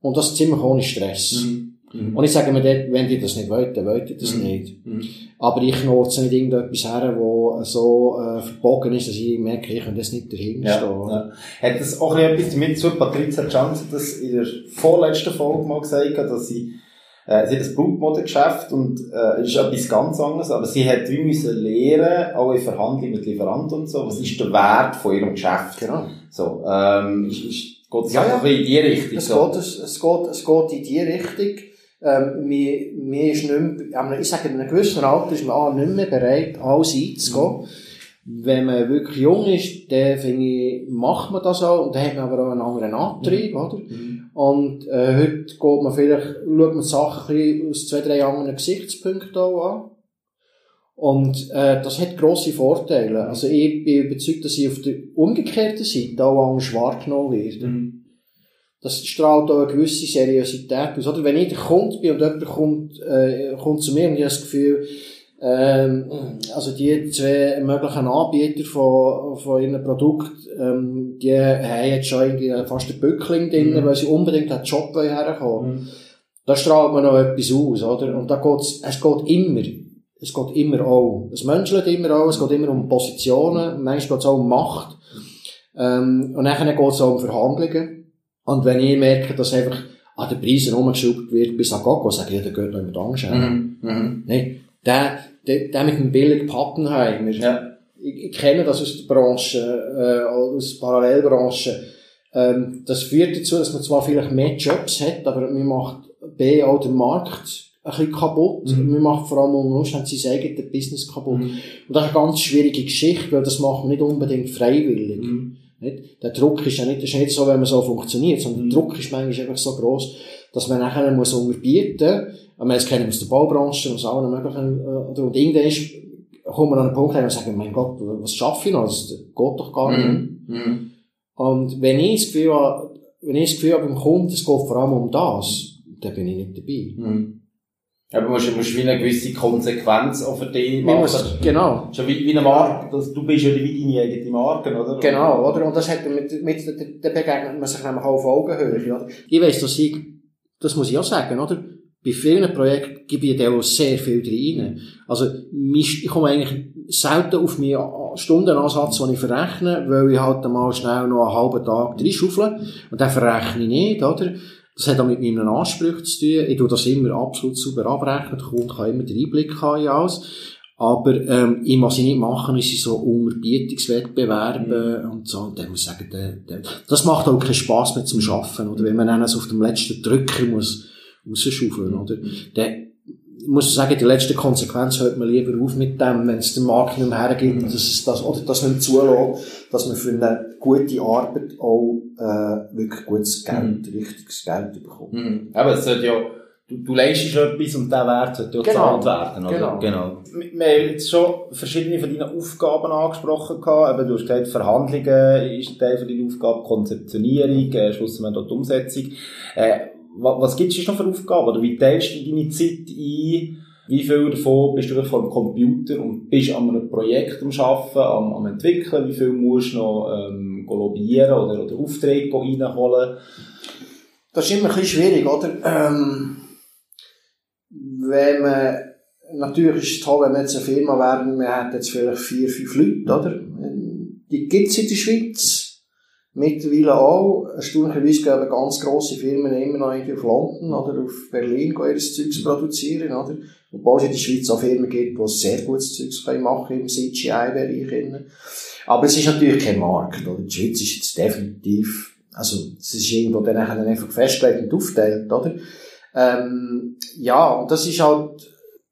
Und das ziemlich ohne Stress. Mhm. Mhm. Und ich sage mir dort, wenn die das nicht wollen, dann wollen die das mhm. nicht. Mhm. Aber ich nutze nicht irgendetwas her, wo so äh, verbogen ist, dass ich merke, ich kann das nicht dahinter ja, stehen. Ja. Hat das auch etwas damit zu Patricia Johnson das in der vorletzten Folge mal gesagt hat, dass sie äh, sie hat ein Blutmodengeschäft und äh, ist etwas ganz anderes, aber sie hat wie müssen lernen, auch in Verhandlungen mit Lieferanten und so, was ist der Wert von ihrem Geschäft. Genau. So, ähm, ist, ist, geht es ja, ja. in die Richtung? Es, so. geht, es, es, geht, es geht in die Richtung. Ähm, mir, mir ist nicht mehr, ich sage, in einem gewissen Alter ist man auch nicht mehr bereit, alles einzugehen. Mhm. Wenn man wirklich jung ist, dann finde ich, macht man das auch, und dann hat man aber auch einen anderen Antrieb, mhm. oder? Und, äh, heute geht man vielleicht, schaut man Sachen aus zwei, drei anderen Gesichtspunkten auch an. Und, äh, das hat grosse Vorteile. Also, ich bin überzeugt, dass ich auf der umgekehrten Seite auch anders wahrgenommen werde. Mhm. Das strahlt auch eine gewisse Seriosität aus. Oder wenn ich der Kunde bin und jemand kommt, äh, kommt zu mir und ich habe das Gefühl, ähm, also die zwei möglichen Anbieter von, von ihrem Produkt, ähm, die haben jetzt schon irgendwie fast ein Bückling drin, mhm. weil sie unbedingt einen Job herkommen mhm. Da strahlt man noch etwas aus, oder? Und da geht's, es geht immer, es geht immer auch. Es menschelt immer auch, es geht immer um Positionen, manchmal geht es auch um Macht. Ähm, und dann geht es auch um Verhandlungen. Und wenn ich merke, dass einfach an den Preisen rumgeschraubt wird, bis an Gogo, sage ich, ja, dann geht noch jemand anders mhm. mhm. Nee der, der, der mit dem billigen Pappenheimer, ja. ich, ich kenne das aus der Branche, äh, aus der Parallelbranche, ähm, das führt dazu, dass man zwar vielleicht mehr Jobs hat, aber man macht B auch den Markt ein bisschen kaputt. Mhm. Man macht vor allem unter Umständen sein eigenes Business kaputt. Mhm. Und das ist eine ganz schwierige Geschichte, weil das macht man nicht unbedingt freiwillig. Mhm. Nicht? Der Druck ist ja nicht, ist nicht so, wenn man so funktioniert, sondern mhm. der Druck ist manchmal einfach so groß, dass man nachher muss unterbieten muss, wir es kennen aus der Baubranche, aus allen möglichen, äh, und irgendwann kommen wir an einen Punkt, wo wir sagen, mein Gott, was schaffe ich noch? Das geht doch gar nicht. Mm. Und wenn ich das Gefühl habe, wenn ich das Gefühl habe beim Kunden, es geht vor allem um das, dann bin ich nicht dabei. Mm. Aber musst, musst wie eine gewisse Konsequenz auch für dich machen. Muss, genau. Schon wie, wie eine Marke, das, du bist ja wie deine eigene Marke, oder? Genau, oder? Und das hat mit, mit, der begegnet man sich nämlich auch auf Augenhöhe, oder? Ich weiss, dass ich, das muss ich auch sagen, oder? Bei vielen Projekten gebe ich auch sehr viel rein. Also, ich komme eigentlich selten auf meinen Stundenansatz, den ich verrechne, weil ich halt mal schnell noch einen halben Tag reinschaufle. Und dann verrechne ich nicht, oder? Das hat auch mit meinen Ansprüchen zu tun. Ich tue das immer absolut sauber abrechnen. Der Kunde kann immer den Einblick haben in alles. Aber, ähm, ich muss sie nicht machen, ist so Unterbietungswettbewerbe mhm. und so. Und dann muss ich sagen, der, der, das macht auch keinen Spass mehr zum Schaffen, oder? Wenn man dann so auf dem letzten Drücker muss, rausschaufeln, mhm. oder? Dann, ich muss sagen, die letzte Konsequenz hört man lieber auf mit dem, wenn es den Markt nicht mehr hergibt, dass es das, oder dass man zulässt, dass man für eine gute Arbeit auch, äh, wirklich gutes Geld, mhm. richtiges Geld bekommt. Mhm. Aber es sollte ja, du, du leistest etwas und der Wert sollte genau. gezahlt werden, oder? Genau. genau. Wir haben jetzt schon verschiedene von deinen Aufgaben angesprochen gehabt. Eben, du hast gesagt, Verhandlungen ist Teil von deiner Aufgabe, Konzeptionierung, äh, schlussendlich dort die Umsetzung. Äh, was, gibt es noch für Aufgaben? Oder wie teilst du deine Zeit ein? Wie viel davon bist du wirklich vor dem Computer und bist an einem Projekt am Arbeiten, am, am Entwickeln? Wie viel musst du noch ähm, lobbyieren oder, oder Aufträge reinholen? Das ist immer ein bisschen schwierig, oder? Ähm, wenn man, natürlich ist es toll, wenn wir jetzt eine Firma wären, wir hätten jetzt vielleicht vier, fünf Leute, oder? Die gibt es in der Schweiz. Mittlerweile auch. Erstaunlicherweise gehen ganz grosse Firmen immer noch irgendwie auf London oder auf Berlin ihr Zeugs produzieren, oder? Wobei es in der Schweiz auch Firmen gibt, die sehr gutes Zeugs machen können im CGI-Bereich. Aber es ist natürlich kein Markt, oder? Die Schweiz ist jetzt definitiv, also, es ist irgendwo dann einfach festgelegt und aufteilt, oder? Ähm, ja, und das ist halt,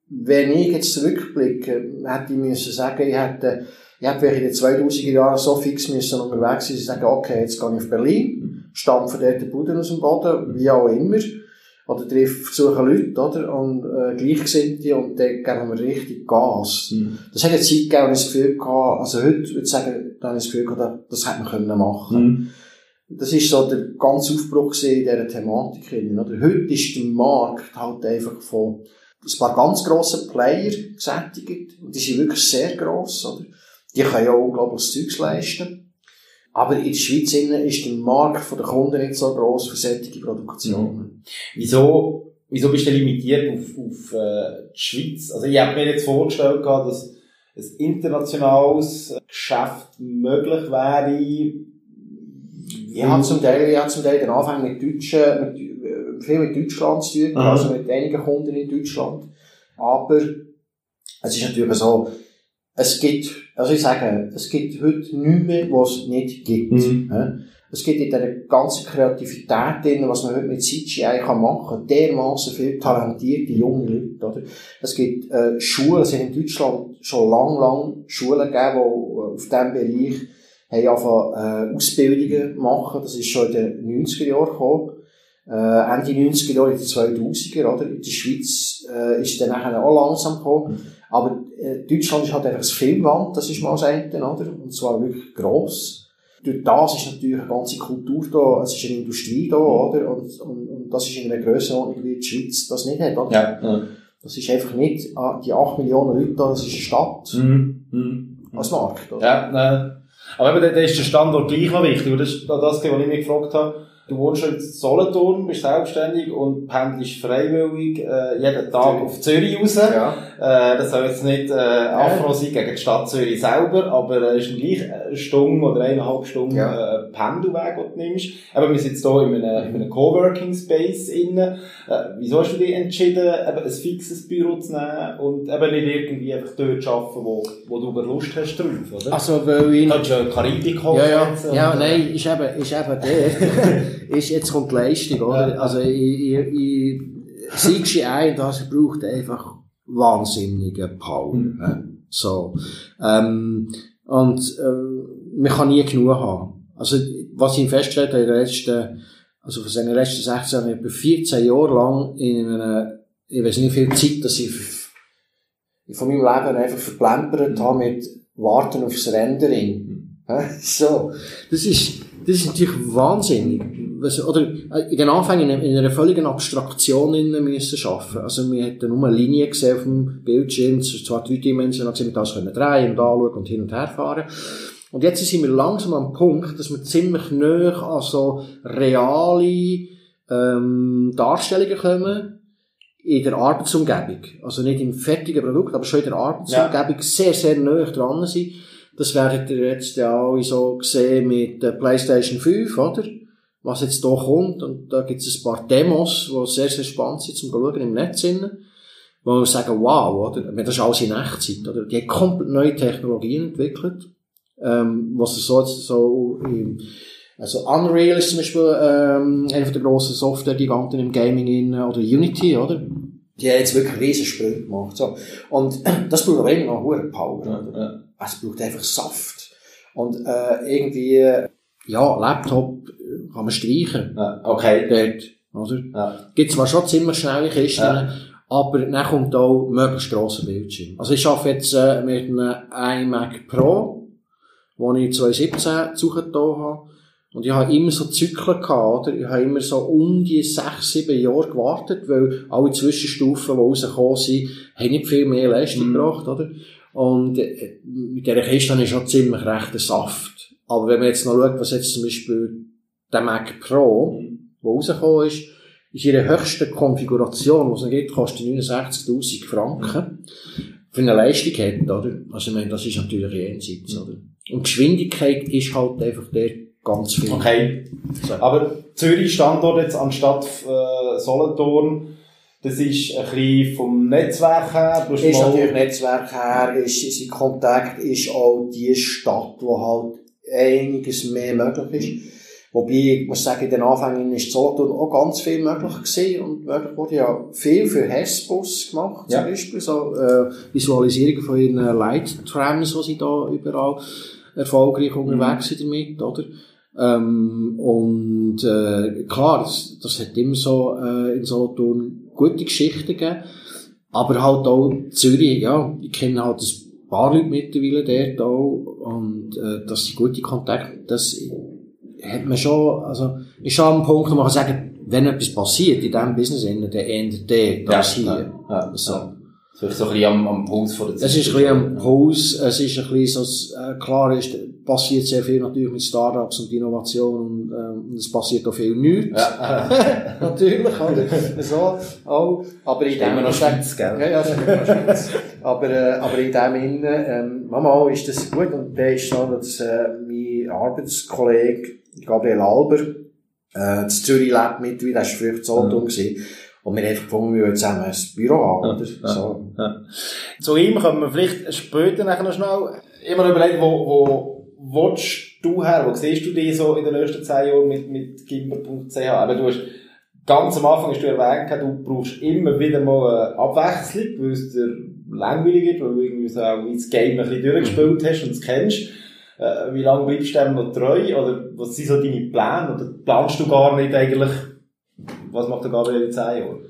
wenn ich jetzt zurückblicke, hätte ich müssen sagen, ich hätte, ich hätte in den 2000er Jahren so fix müssen unterwegs sein, dass ich sage, okay, jetzt gehe ich auf Berlin, stampfe dort den Boden aus dem Boden, wie auch immer, oder treffe, versuche Leute, oder, und, äh, Gleichgesinnte, und dann geben wir richtig Gas. Mhm. Das hat eine Zeit gegeben, wo ich das Gefühl hatte, also heute würde ich sagen, da habe ich das Gefühl gehabt, das hätte man können machen. Mhm. Das ist so der ganze Aufbruch in dieser Thematik. Oder? Heute ist der Markt halt einfach von ein paar ganz grossen Player gesättigt. Und die sind wirklich sehr gross. Oder? Die können ja unglaubliches Zeugs leisten. Aber in der Schweiz ist der Markt der Kunden nicht so gross für solche Produktionen. Wieso, wieso bist du limitiert auf, auf äh, die Schweiz? Also ich habe mir jetzt vorgestellt, gehabt, dass ein internationales Geschäft möglich wäre. Ich habe zum Teil, ich habe zum Teil den Anfang mit Deutschen, mit, äh, viel mit Deutschland zu tun, Aha. also mit einigen Kunden in Deutschland. Aber es ist natürlich so, es gibt, also ich sage, es gibt heute nichts mehr, was es nicht gibt. Mhm. Es gibt in dieser ganzen Kreativität drin, was man heute mit CGI kann machen, dermaßen viele talentierte junge Leute, oder? Es gibt, äh, Schulen, es sind in Deutschland schon lang, lang Schulen gegeben, die auf diesem Bereich haben angefangen, äh, Ausbildungen machen. Das ist schon in den 90er Jahren gekommen. Äh, Ende 90er Jahre, in den 2000er, oder? In der Schweiz, äh, ist dann nachher auch langsam gekommen. Aber, äh, Deutschland ist halt einfach das Filmland, das ist mal das eine, oder? Und zwar wirklich gross. Durch das ist natürlich eine ganze Kultur da, es ist eine Industrie da, oder? Und, und, und das ist in einer Grössenordnung, wie die Schweiz das nicht hat, oder? Ja. ja. Das ist einfach nicht, ah, die 8 Millionen Leute da, das ist eine Stadt, Mhm. Mhm. als Markt, oder? Ja, nein. Aber eben, da da ist der Standort gleich noch wichtig. Und das ist das, was ich mich gefragt habe. Du wohnst schon in Solothurn, bist selbstständig und pendelst freiwillig äh, jeden Tag auf Zürich raus. Ja. Äh, das soll jetzt nicht äh, Afro sein gegen die Stadt Zürich selber, aber äh, ist gleich eine Stunde oder eineinhalb Stunden Ja. äh, Pendelweg, den du nimmst. Eben, wir sind jetzt hier in einem, in einem Coworking Space innen. Äh, wieso hast du dich entschieden, eben ein fixes Büro zu nehmen und eben nicht irgendwie einfach dort zu arbeiten, wo, wo du aber Lust hast drauf, oder? Also, weil ich... Du kannst ja Karibik Ja, ja, ja, und- nein, ist eben, ist eben der, ist, jetzt kommt die Leistung, oder? Also, ich, ich, ich, CGI, das braucht einfach wahnsinnige Power, Mhm. hä? So. Ähm, und, äh, man kann nie genug haben. Also, was ich festgestellt habe in den letzten, also von seinen letzten 16 Jahren, etwa 14 Jahre lang in einer, ich weiß nicht wie viel Zeit, dass ich von meinem Leben einfach verplempert habe mit Warten aufs Rendering. Hä? So. Das ist, das ist natürlich wahnsinnig. Was, oder, äh, in den Anfängen in, in einer völligen Abstraktion innen müssen arbeiten. Also, wir hätten nur eine Linie gesehen auf dem Bildschirm, zwar dreidimensional gewesen, wir das können drehen und anschauen und hin und her fahren. Und jetzt sind wir langsam am Punkt, dass wir ziemlich näher an so reale, ähm, Darstellungen kommen, in der Arbeitsumgebung. Also nicht im fertigen Produkt, aber schon in der Arbeitsumgebung sehr, sehr näher dran sind. Das werdet ihr jetzt ja auch so gesehen mit der PlayStation 5, oder? Was jetzt da kommt. Und da gibt es ein paar Demos, die sehr, sehr spannend sind zum Schauen im Netz. Innen, wo wir sagen, wow, oder? Das ist alles in Echtzeit, oder? Die haben komplett neue Technologien entwickelt. Ähm, was so, so, im, also Unreal ist zum Beispiel, ähm, eine der grossen Software-Giganten im Gaming in, oder Unity, oder? Die haben jetzt wirklich riesen Sprünge gemacht, so. Und das braucht aber immer noch hohe Power, oder? ja. es braucht einfach Saft. Und äh, irgendwie, ja, Laptop kann man streichen. Ja, okay. Dort. Oder? Ja. Gibt zwar schon ziemlich schnelle Kisten, Ja. aber dann kommt auch möglichst grosser Bildschirm. Also ich arbeite jetzt äh, mit einem iMac Pro, den ich 2017 zugetan habe. Und ich habe immer so Zyklen gehabt, oder? Ich habe immer so um die sechs, sieben Jahre gewartet, weil alle Zwischenstufen, die rausgekommen sind, haben nicht viel mehr Leistung Mhm. gebracht, oder? Und äh, mit dieser Kiste habe ich schon ziemlich rechten Saft. Aber wenn man jetzt noch schaut, was jetzt zum Beispiel der Mac Pro, der rausgekommen ist, ist ihre höchste Konfiguration, die es noch gibt, kostet 69'000 Franken. Für eine Leistung hat, oder? Also ich meine, das ist natürlich jenseits, oder? Und Geschwindigkeit ist halt einfach der ganz viel. Okay. So. Aber Zürich Standort jetzt anstatt äh, Solothurn, das ist ein bisschen vom Netzwerk her. Ist mal- natürlich Netzwerk her, ist, sein Kontakt ist auch die Stadt, wo halt einiges mehr möglich ist. Wobei, ich muss sagen, in den Anfängen ist Solothurn auch ganz viel möglich gewesen und möglich wurde ja viel für Hessbus gemacht, Ja. zum Beispiel, so, äh, Visualisierungen von ihren Light-Trams, die sie da überall erfolgreich unterwegs sind damit, oder? Ähm, und äh, klar, das, das hat immer so äh, in Solothurn gute Geschichten gegeben. Aber halt auch Zürich, ja, ich kenne halt ein paar Leute mittlerweile dort auch und äh, das sind gute Kontakte, das hat man schon, also ist schon ein Punkt, wo man kann sagen, wenn etwas passiert in diesem Business, dann ändert der das hier. Ja, So. ja. Das ist so ein bisschen am, am Puls von der Es ist ein bisschen am Puls, es ist ein bisschen so, äh, klar ist, passiert sehr viel natürlich mit Startups und Innovation und, ähm, und es passiert auch viel nichts. Ja. natürlich, oder? So, auch. Aber in dem noch Schweiz, gell? Ja, ja, ist immer noch aber, äh, aber in dem Sinne, ähm, Mama, ist das gut und der ist so, dass, äh, mein Arbeitskollege, Gabriel Alber, äh, das Zürich lebt mittlerweile, der war früher zu Solothurn gewesen. Und wir haben einfach gefunden, wir wollen zusammen ein Büro haben, oder? Ja. So. Zu ihm kommen wir vielleicht später noch schnell. Immer überlegt, wo, wo willst du her? Wo siehst du dich so in den nächsten zehn Jahren mit, mit gimber.ch? Aber du hast, ganz am Anfang hast du erwähnt, du brauchst immer wieder mal eine Abwechslung, weil es dir langweilig wird, weil du irgendwie so auch das Game ein bisschen durchgespielt hast und es kennst. Äh, wie lange bleibst du dem noch treu? Oder was sind so deine Pläne? Oder planst du gar nicht eigentlich, was macht der Gabriel in zehn Jahren?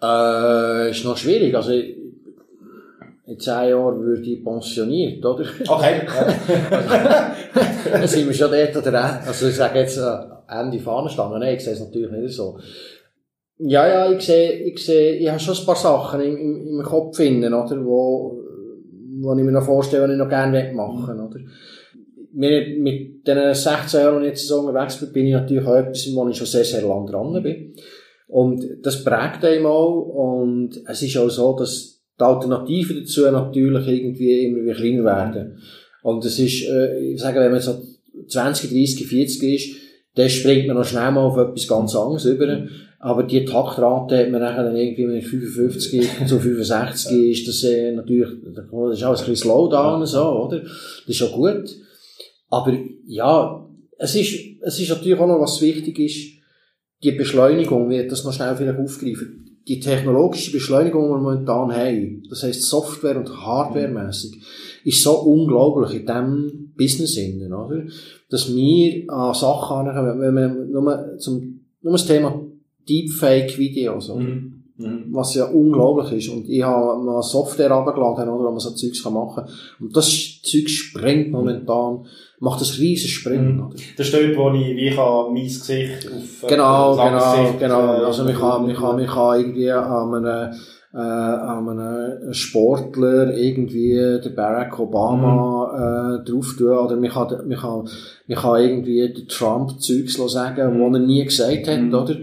Äh, ist noch schwierig. Also, in zehn Jahren würde ich pensioniert, oder? Okay. Ja. Dann sind wir schon dort oder. Also, ich sage jetzt, äh, Ende Fahnenstange. Nein, ich sehe es natürlich nicht so. Ja, ja, ich sehe, ich sehe, ich habe schon ein paar Sachen im, im, im Kopf finden, oder? Wo, wo ich mir noch vorstelle, was ich noch gerne machen will, oder? Mit, mit den 16 Jahren, die ich jetzt so unterwegs bin, bin ich natürlich auch etwas, wo ich schon sehr, sehr lang dran bin. Und das prägt einem auch. Und es ist auch so, dass die Alternativen dazu natürlich irgendwie immer wieder kleiner werden. Und es ist, äh, ich sage, wenn man so 20, 30, 40 ist, dann springt man noch schnell mal auf etwas ganz anderes über. Aber die Taktrate hat man dann irgendwie mit 55 zu 65 ist das äh, natürlich, das ist alles ein bisschen Slowdown so, oder? Das ist schon gut. Aber ja, es ist, es ist natürlich auch noch, was wichtig ist, die Beschleunigung wird das noch schnell vielleicht aufgreifen. Die technologische Beschleunigung, die wir momentan haben, das heisst Software- und Hardware-mässig, ist so unglaublich in diesem Business innen, oder? Dass wir an Sachen ankommen, wenn man nur zum, nur das Thema Deepfake-Videos, oder? Mhm. Mhm. was ja unglaublich ist. Und ich habe mal Software runtergeladen, oder, wo man so Zeugs machen kann. Und das Zeug springt momentan, macht das riesen Springen, Mhm. Das ist dort, wo ich, wie ich mein Gesicht auf, äh, Genau, das andere genau, Gesicht, genau. äh, Also, man kann, man kann, man kann irgendwie an einem, äh, an einem Sportler irgendwie den Barack Obama, äh, drauf tun, oder man kann, man kann, man kann irgendwie den Trump Zeugs sagen, Mhm. wo er nie gesagt hat, Mhm. oder?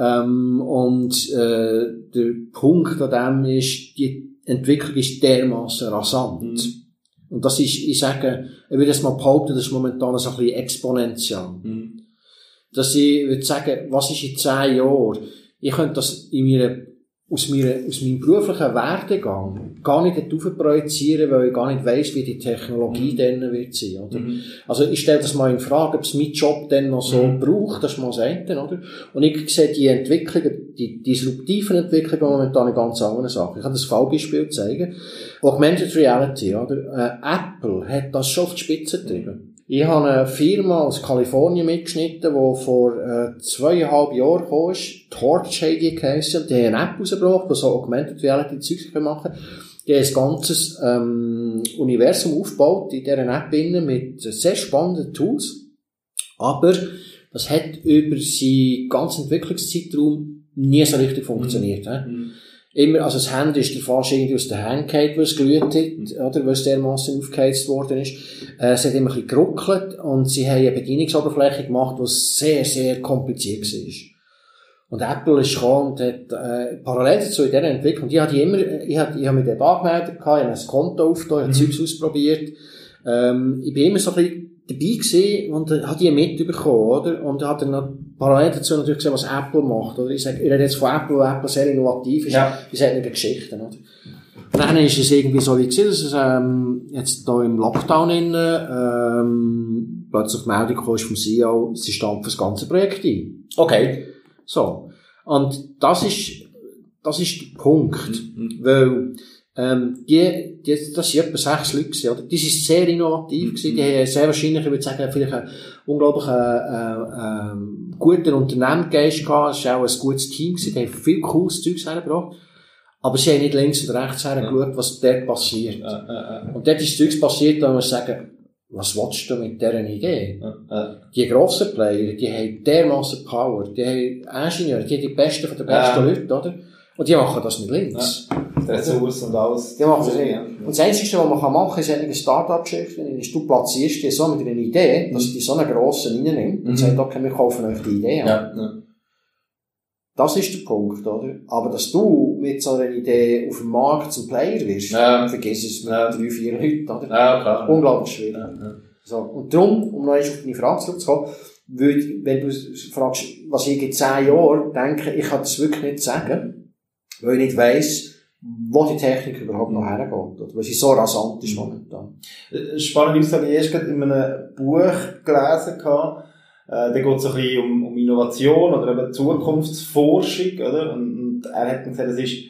Ähm, und, äh, der Punkt an dem ist, die Entwicklung ist dermaßen rasant. Mhm. Und das ist, ich sage, ich würde jetzt mal behaupten, das ist momentan so ein bisschen exponentiell Mhm. dass ich würde sagen, was ist in zehn Jahren? Ich könnte das in meiner, aus, meiner, aus meinem beruflichen Werdegang gar nicht darauf projizieren, weil ich gar nicht weiss, wie die Technologie dann wird sein, oder? Mhm. Also ich stelle das mal in Frage, ob es mein Job dann noch so Mhm. braucht, das ist mal das eine, oder? Und ich sehe die Entwicklungen, die disruptiven Entwicklungen momentan in ganz anderen Sachen. Ich kann das Fallbeispiel zeigen. Augmented Reality, oder? Äh, Apple hat das schon auf die Spitze getrieben. Ich habe eine Firma aus Kalifornien mitgeschnitten, die vor äh, zweieinhalb Jahren ist. Torch haben die geheissen. Die haben eine App rausgebracht, die so Augmented Reality Zeugs machen können. Die haben ein ganzes ähm, Universum aufgebaut in dieser App innen mit sehr spannenden Tools. Aber das hat über seinen ganzen Entwicklungszeitraum nie so richtig funktioniert. Mhm immer, also das Handy ist der fast irgendwie aus der Hand gefallen, weil es glüht hat, oder, weil es dermassen aufgeheizt worden ist. Äh, es hat immer ein bisschen geruckelt und sie haben eine Bedienungsoberfläche gemacht, die sehr, sehr kompliziert war. Und Apple ist gekommen und hat, äh, parallel dazu in dieser Entwicklung, ich habe die immer, ich habe, ich habe mich dort angemeldet, ich habe ein Konto aufgetan, ich habe mhm. Zeugs ausprobiert, ähm, ich bin immer so ein bisschen dabei gewesen und hat die mitbekommen, oder? Und hat dann noch parallel dazu natürlich gesehen, was Apple macht, oder? Ich sage, ich rede jetzt von Apple, wo Apple sehr innovativ ist. Ja. Ich sage nicht Geschichten, oder? Und dann ist es irgendwie so wie gewesen, dass es, ähm, jetzt da im Lockdown innen, ähm, plötzlich die Meldung kam vom CEO, sie stampfen das ganze Projekt ein. Okay. So. Und das ist, das ist der Punkt. Mhm. Weil, ähm, die, die, das sind etwa sechs Leute gewesen, oder? Die sind sehr innovativ gewesen. Die haben sehr wahrscheinlich, ich würde sagen, vielleicht einen unglaublich, äh, äh, guten Unternehmensgeist gehabt. Es war auch ein gutes Team gewesen. Die haben viel cooles Zeugs hergebracht. Aber sie haben nicht links und rechts hergeschaut, was dort passiert. Ja, ja, ja. Und dort ist Zeugs passiert, da muss man sagen, was willst du mit dieser Idee? Die grossen Player, die haben dermassen Power, die haben Ingenieure, die haben die besten von den besten Leuten, oder? Und die machen das mit links. Ja, Ressourcen und alles. Die machen das ja. Und das Einzige, was man machen kann, ist eine Start-up-Geschichte, ist, du platzierst die so mit einer Idee, dass die so einen grossen reinnehmen und mhm. sagt, okay, wir kaufen euch die Idee an. Ja, ja. Das ist der Punkt, oder? Aber dass du mit so einer Idee auf dem Markt zum Player wirst, ja. vergiss es mit ja. drei, vier Leuten, oder? Ja, klar. Unglaublich schwierig. Ja, ja. So. Und darum, um noch einmal auf deine Frage zurückzukommen, würde, wenn du fragst, was ich in zehn Jahren denke, ich kann das wirklich nicht sagen, weil ich nicht weiss, wo die Technik überhaupt noch hergeht, oder? weil sie so rasant ist momentan. Äh, spannend ist, habe ich erst in einem Buch gelesen, gehabt, äh, da geht es ein bisschen um, um Innovation oder eben Zukunftsforschung, oder? Und, und er hat gesagt, es ist,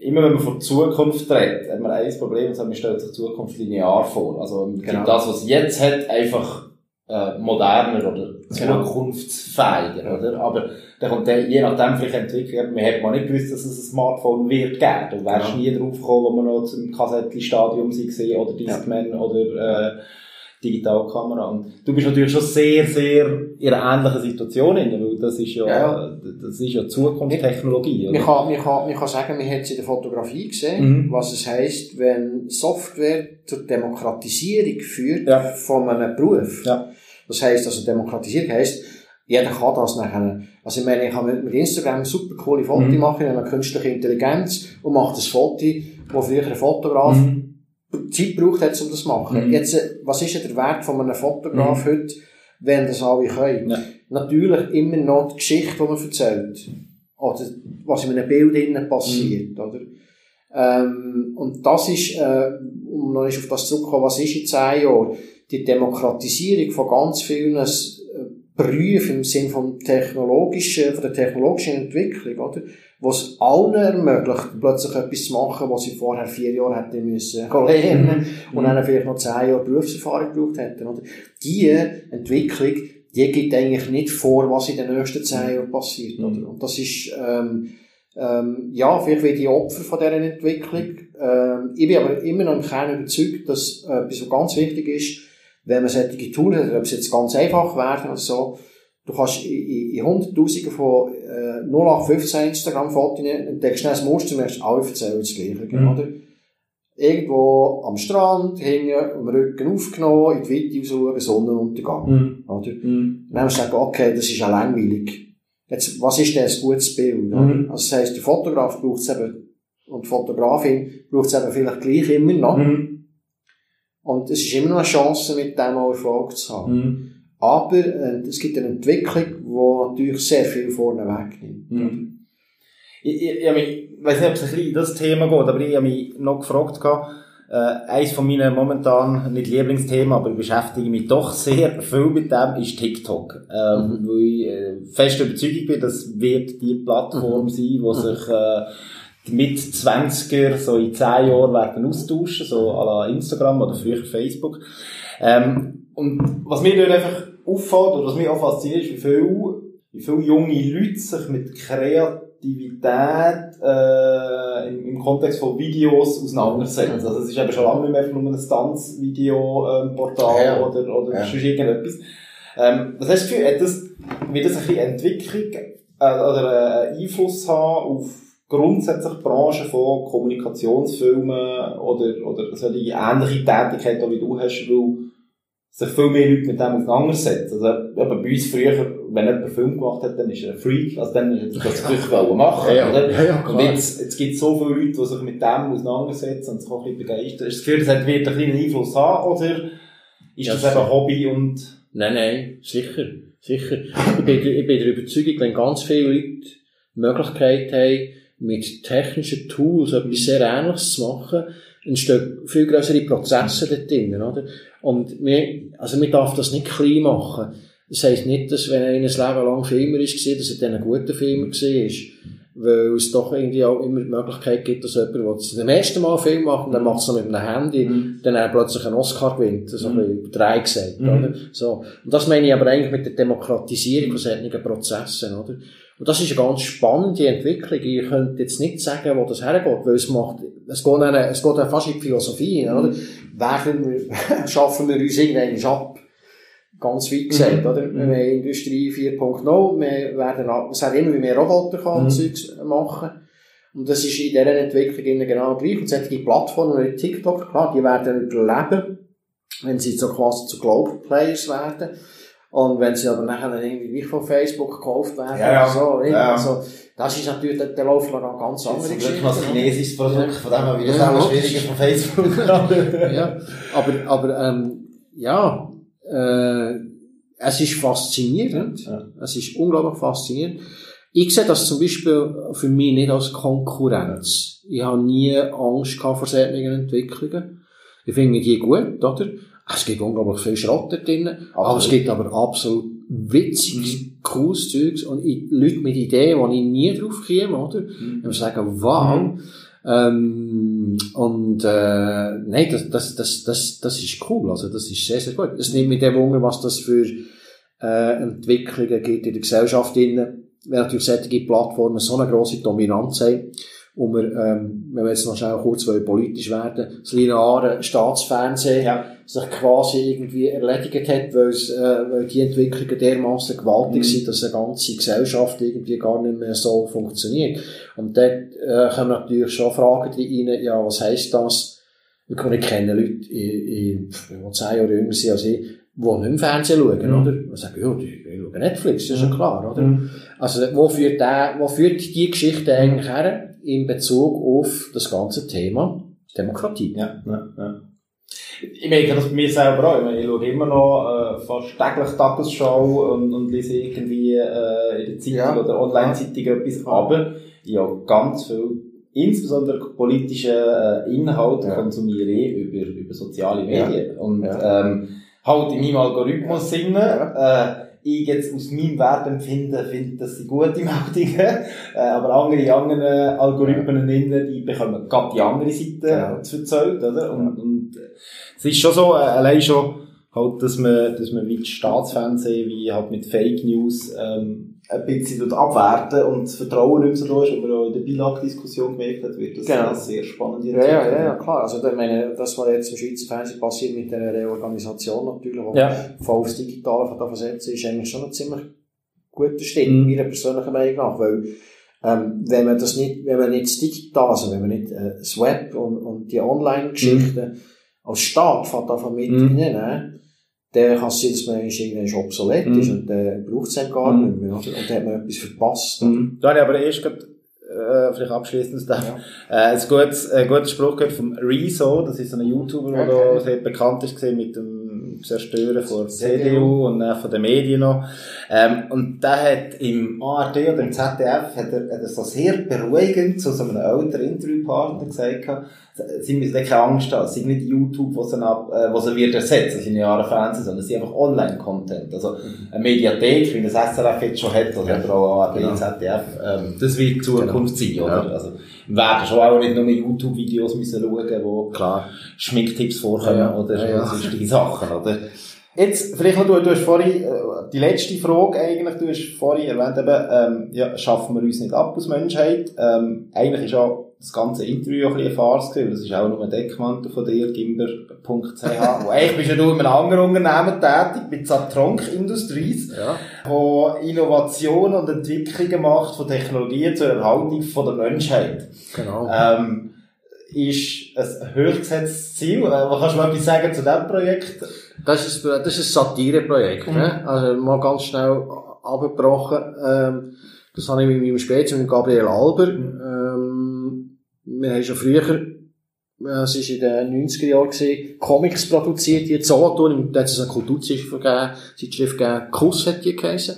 immer wenn man von Zukunft redet, hat man ein Problem, und sagt, man stellt sich die Zukunft linear vor. Also, genau. das, was jetzt hat, einfach äh, moderner oder genau. zukunftsfähiger, oder? Aber dann kommt der, je nachdem vielleicht entwickelt, man hätte mal nicht gewusst, dass es ein Smartphone wird geben. Du wärst ja. nie drauf gekommen, wo man noch zum Kassettli-Stadium war, oder Discman, ja. oder, äh, Digitalkamera. Und du bist natürlich schon sehr, sehr in einer ähnlichen Situation, weil das ist ja, ja. das ist ja Zukunftstechnologie. Man kann, man, kann, man kann sagen, man hat es in der Fotografie gesehen, mhm. was es heisst, wenn Software zur Demokratisierung führt ja. von einem Beruf. Ja. Das heisst, also Demokratisierung heisst, jeder kann das nachher. Also ich meine, ich kann mit Instagram super coole Fotos mhm. machen, ich habe künstliche Intelligenz und mache das Foto, wo früher ein Fotograf mhm Zeit braucht hat, um das zu machen. Mhm. Jetzt, äh, was ist denn der Wert von einem Fotograf mhm. heute, wenn das alle können? Ja. Natürlich immer noch die Geschichte, die man erzählt. Oder was in einem Bild innen passiert, mhm. oder? Ähm, und das ist, äh, um noch auf das zurückzukommen, was ist in zehn Jahren? Die Demokratisierung von ganz vielen äh, Berufen im Sinne von technologischen, von der technologischen Entwicklung, oder? was allen ermöglicht, plötzlich etwas zu machen, was sie vorher vier Jahre hätten müssen lernen mhm. und dann vielleicht noch zehn Jahre Berufserfahrung gebraucht hätten. Oder? Die Entwicklung, die gibt eigentlich nicht vor, was in den nächsten zehn Jahren passiert. Oder? Mhm. Und das ist, ähm, ähm, ja, vielleicht wie die Opfer von dieser Entwicklung. Ähm, ich bin aber immer noch im Kern überzeugt, dass äh, etwas, was ganz wichtig ist, wenn man solche Tools hat, ob es jetzt ganz einfach werden oder so, Du kannst in, in Hunderttausenden von äh, 0815 Instagram-Fotos entdeckst schnell das Muster und merkst, alle erzählen das Gleiche, mhm. oder? Irgendwo am Strand, hängen, am Rücken aufgenommen, in die Weite schauen, Sonnenuntergang, mhm. oder? Mhm. Dann haben wir gesagt, okay, das ist ja langweilig. Jetzt, was ist denn ein gutes Bild, oder? Mhm. Also, das heisst, der Fotograf braucht es eben, und die Fotografin braucht es eben vielleicht gleich immer noch. Mhm. Und es ist immer noch eine Chance, mit dem auch Erfolg zu haben. Mhm. Aber äh, es gibt eine Entwicklung, die natürlich sehr viel vorne wegnimmt. Mhm. Ich, ich, ich, ich weiß nicht, ob es ein bisschen in das Thema geht, aber ich habe mich noch gefragt, äh, eines von meinen momentan, nicht Lieblingsthemen, aber ich beschäftige mich doch sehr viel mit dem, ist TikTok. Ähm, mhm. Weil ich äh, fest überzeugt bin, das wird die Plattform mhm. sein, wo mhm. sich äh, die Mit-20er so in 10 Jahren werden austauschen, so à la Instagram oder früher Facebook. Ähm, und was mir dort einfach auffällt, oder was mich auch fasziniert, ist, wie viel, wie viele junge Leute sich mit Kreativität äh, im, im Kontext von Videos auseinandersetzen. Also es ist eben schon lange nicht mehr einfach nur ein Tanzvideo-Portal Ja. oder, oder Ja. sonst irgendetwas. Ähm, was hast du das Gefühl, hat das, wird das ein bisschen Entwicklung äh, oder äh, Einfluss haben auf grundsätzlich die Branche von Kommunikationsfilmen oder, oder solche ähnliche Tätigkeiten, wie du hast, weil sich viel mehr Leute mit dem auseinandersetzen. Also, eben bei uns früher, wenn jemand einen Film gemacht hat, dann ist er ein Freak, also dann hat er das wirklich wollen machen, Ja, oder? Ja, ja, Und jetzt, jetzt gibt es so viele Leute, die sich mit dem auseinandersetzen und sich auch ein bisschen begeistern. Ist das Gefühl, das hat- wird einen kleinen Einfluss haben, oder ist das sicher. eben Hobby und, Nein, nein, sicher, sicher. Ich bin, ich bin der Überzeugung, wenn ganz viele Leute die Möglichkeit haben, mit technischen Tools etwas sehr Ähnliches zu machen, entstehen viel größere Prozesse dort drin, oder? Und wir, also wir darf das nicht klein machen. Das heisst nicht, dass wenn einer ein Leben lang Filmer ist, dass er dann ein guter Filmer war. Weil es doch irgendwie auch immer die Möglichkeit gibt, dass jemand, der zum ersten Mal einen Film macht, und dann macht es noch mit einem Handy, dann er plötzlich einen Oscar gewinnt. So ein bisschen übertreibt gesagt, Mhm. oder? So. Und das meine ich aber eigentlich mit der Demokratisierung von solchen Prozessen, oder? Und das ist eine ganz spannende Entwicklung. Ich könnte jetzt nicht sagen, wo das hergeht, weil es macht, es geht dann, es geht dann fast in die Philosophie, oder? Werden wir, schaffen wir uns irgendwann ab? Ganz weit gesagt, Mhm. oder? Wir haben Industrie 4.0, wir werden, es hat immer mehr Roboter kann Mhm. Machen. Und das ist in dieser Entwicklung genau gleich. Und solche Plattformen wie TikTok, klar, die werden überleben, wenn sie so quasi zu Global Players werden. Und wenn sie aber nachher irgendwie wie von Facebook gekauft werden, Ja, ja. oder so, nicht? Ja. also, das ist natürlich, da, da laufen noch ganz andere das ist Geschichten. wirklich noch ein chinesisches Produkt, von dem her wird es Ja, auch logisch. schwieriger von Facebook. ja, aber, aber ähm, ja, äh, es ist faszinierend. Ja. Es ist unglaublich faszinierend. Ich sehe das zum Beispiel für mich nicht als Konkurrenz. Ich habe nie Angst gehabt vor solchen Entwicklungen. Ich finde die gut, oder? Es gibt unglaublich viel Schrott da drin, aber es gibt aber absolut witziges, cooles Zeugs und Leute mit Ideen, wo ich nie drauf käme, oder? Und sagen, wow. Ähm, und äh, nein, das, das, das, das, das ist cool. Also das ist sehr, sehr gut. Es nimmt mich dem Wunder, was das für äh, Entwicklungen gibt in der Gesellschaft. Drin, wenn natürlich solche Plattformen so eine grosse Dominanz haben, und wir, ähm, wenn wir jetzt noch schnell kurz politisch werden, das lineare Staatsfernsehen Ja. sich quasi irgendwie erledigt hat, weil, es, äh, weil die Entwicklungen dermaßen gewaltig Mhm. sind, dass eine ganze Gesellschaft irgendwie gar nicht mehr so funktioniert. Und dort äh, kommen natürlich schon Fragen rein, ja, was heisst das? Können kennen Leute, in, in, die zehn Jahre jünger sind als ich, die nicht im Fernsehen schauen, Mhm. oder? Und sagen, ja, die, die schauen Netflix, das ist ja Mhm. klar, oder? Mhm. Also, wo führt, der, wo führt die Geschichte eigentlich her in Bezug auf das ganze Thema Demokratie? Ja, ja, ja. Ich merke das bei mir selber auch. Ich, meine, ich schaue immer noch äh, fast täglich Tagesschau und, und lese irgendwie äh, in der Zeitung Ja. oder Online-Zeitung etwas. Aber ich habe ganz viel, insbesondere politische äh, Inhalte Ja. konsumiere ich über, über soziale Medien. Und Ja. ähm, halt in meinem Algorithmus drin. Äh, ich jetzt aus meinem Wertempfinden finde, das sind gute Meldungen. Äh, aber andere anderen Algorithmen innen, die bekommen gerade die andere Seite Ja. zu erzählt, oder? Und, und äh, es ist schon so, äh, allein schon, halt, dass man, dass man wie das Staatsfernsehen, wie halt mit Fake News, ähm, ein bisschen dort abwerten und das Vertrauen nicht mehr so da ist, aber auch in der Bilag-Diskussion gemerkt hat, wird das Genau. eine sehr spannende Ja, ja, ja, ja, klar. Also, ich meine, das, was jetzt im Schweizer Fernsehen passiert mit der Reorganisation natürlich, wo Ja. voll aufs Digitale von da versetzen, ist eigentlich schon ein ziemlich guter Schritt, Mhm. meiner persönlichen Meinung nach, weil, ähm, wenn man das nicht, wenn man nicht das Digital, also wenn man nicht äh, das Web und, und die Online-Geschichten als Staat von davon mit Mhm. Dass man irgendwann obsolet Mhm. ist und dann braucht es dann gar Mhm. nicht mehr, oder? Und dann hat man etwas verpasst. Mhm. Da habe ich aber erst gerade, äh, vielleicht abschließend Ja. äh, ein gutes, ein gutes Spruch gehört vom Rezo, das ist so ein YouTuber, der Okay. da sehr bekannt ist mit dem Zerstören von der CDU. Und dann von den Medien noch. Ähm, und der hat im ARD oder im ZDF hat er, hat er so sehr beruhigend zu so einem älteren Interviewpartner gesagt, sie müssen keine Angst haben. Es sind nicht YouTube, was sie, ab, äh, was sie wird ersetzen, das sind Jahre Fernsehen, sondern es sind einfach Online-Content. Also, eine Mediathek, wie das SRF jetzt schon hat, oder ja. auch ARD, genau. ZDF, ähm, das wird die Zukunft genau. sein, oder? Ja. Also, wir werden schon auch nicht nur YouTube-Videos müssen schauen, wo Klar. Schminktipps vorkommen, ja. oder ja, ja. sonstige Sachen, oder? Jetzt, vielleicht noch, du, du hast vorhin, äh, die letzte Frage eigentlich, du hast vorhin erwähnt, eben, ähm, ja, schaffen wir uns nicht ab als Menschheit. Ähm, eigentlich ist auch das ganze Interview ein bisschen eine Farce gewesen, das ist auch nur ein Deckmantel von dir, gimber.ch. eigentlich bist ja du in einem anderen Unternehmen tätig, mit Satronk Industries, ja. wo Innovation und Entwicklungen macht von Technologien zur Erhaltung von der Menschheit. Genau. Ähm, ist ein hochgesetztes Ziel. Äh, was kannst du mal etwas sagen zu diesem Projekt? Das ist, das ist ein Satireprojekt. Mhm. Ne? Also mal ganz schnell abgebrochen. Ähm, das habe ich mit meinem Spätzle, mit Gabriel Alber. Mhm. Ähm, wir haben schon früher, äh, es war in den 90er Jahren, gewesen, Comics produziert, die Solothurn, da hat es eine Kulturzeitschrift gegeben, Zeitschrift gegeben, Kuss hat die geheißen.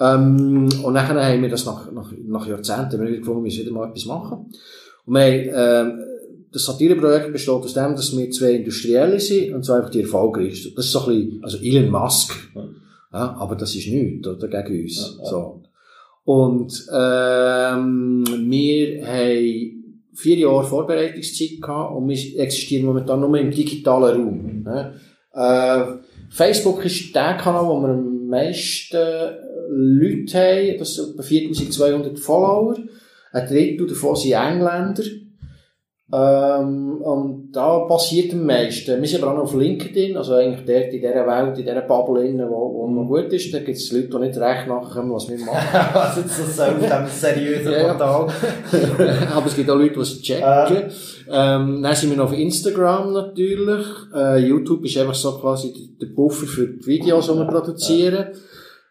Ähm, und nachher haben wir das nach, nach, nach Jahrzehnten wir gefunden, wir müssen wieder mal etwas machen. Und wir haben, ähm, das Satireprojekt besteht aus dem, dass wir zwei Industrielle sind und zwar einfach die erfolgreichsten. Das ist so ein bisschen, also Elon Musk. Ja, aber das ist nichts, oder, gegen uns. Ja, ja. So. Und, ähm, wir haben vier Jahre Vorbereitungszeit gehabt und wir existieren momentan nur im digitalen Raum. Ja. Äh, Facebook ist der Kanal, wo wir am meisten Leute haben. Das sind etwa 4200 Follower. Ein Drittel davon sind Engländer. Ähm, und da passiert am meisten. Wir sind aber auch noch auf LinkedIn, also eigentlich dort in dieser Welt, in dieser Bubble, innen, wo, wo man gut ist. Da gibt es Leute, die nicht recht nachkommen, was wir machen. was jetzt so auf diesem seriösen Portal. aber es gibt auch Leute, die es checken. Äh. Ähm, dann sind wir noch auf Instagram natürlich. Äh, YouTube ist einfach so quasi der Buffer für die Videos, die wir produzieren.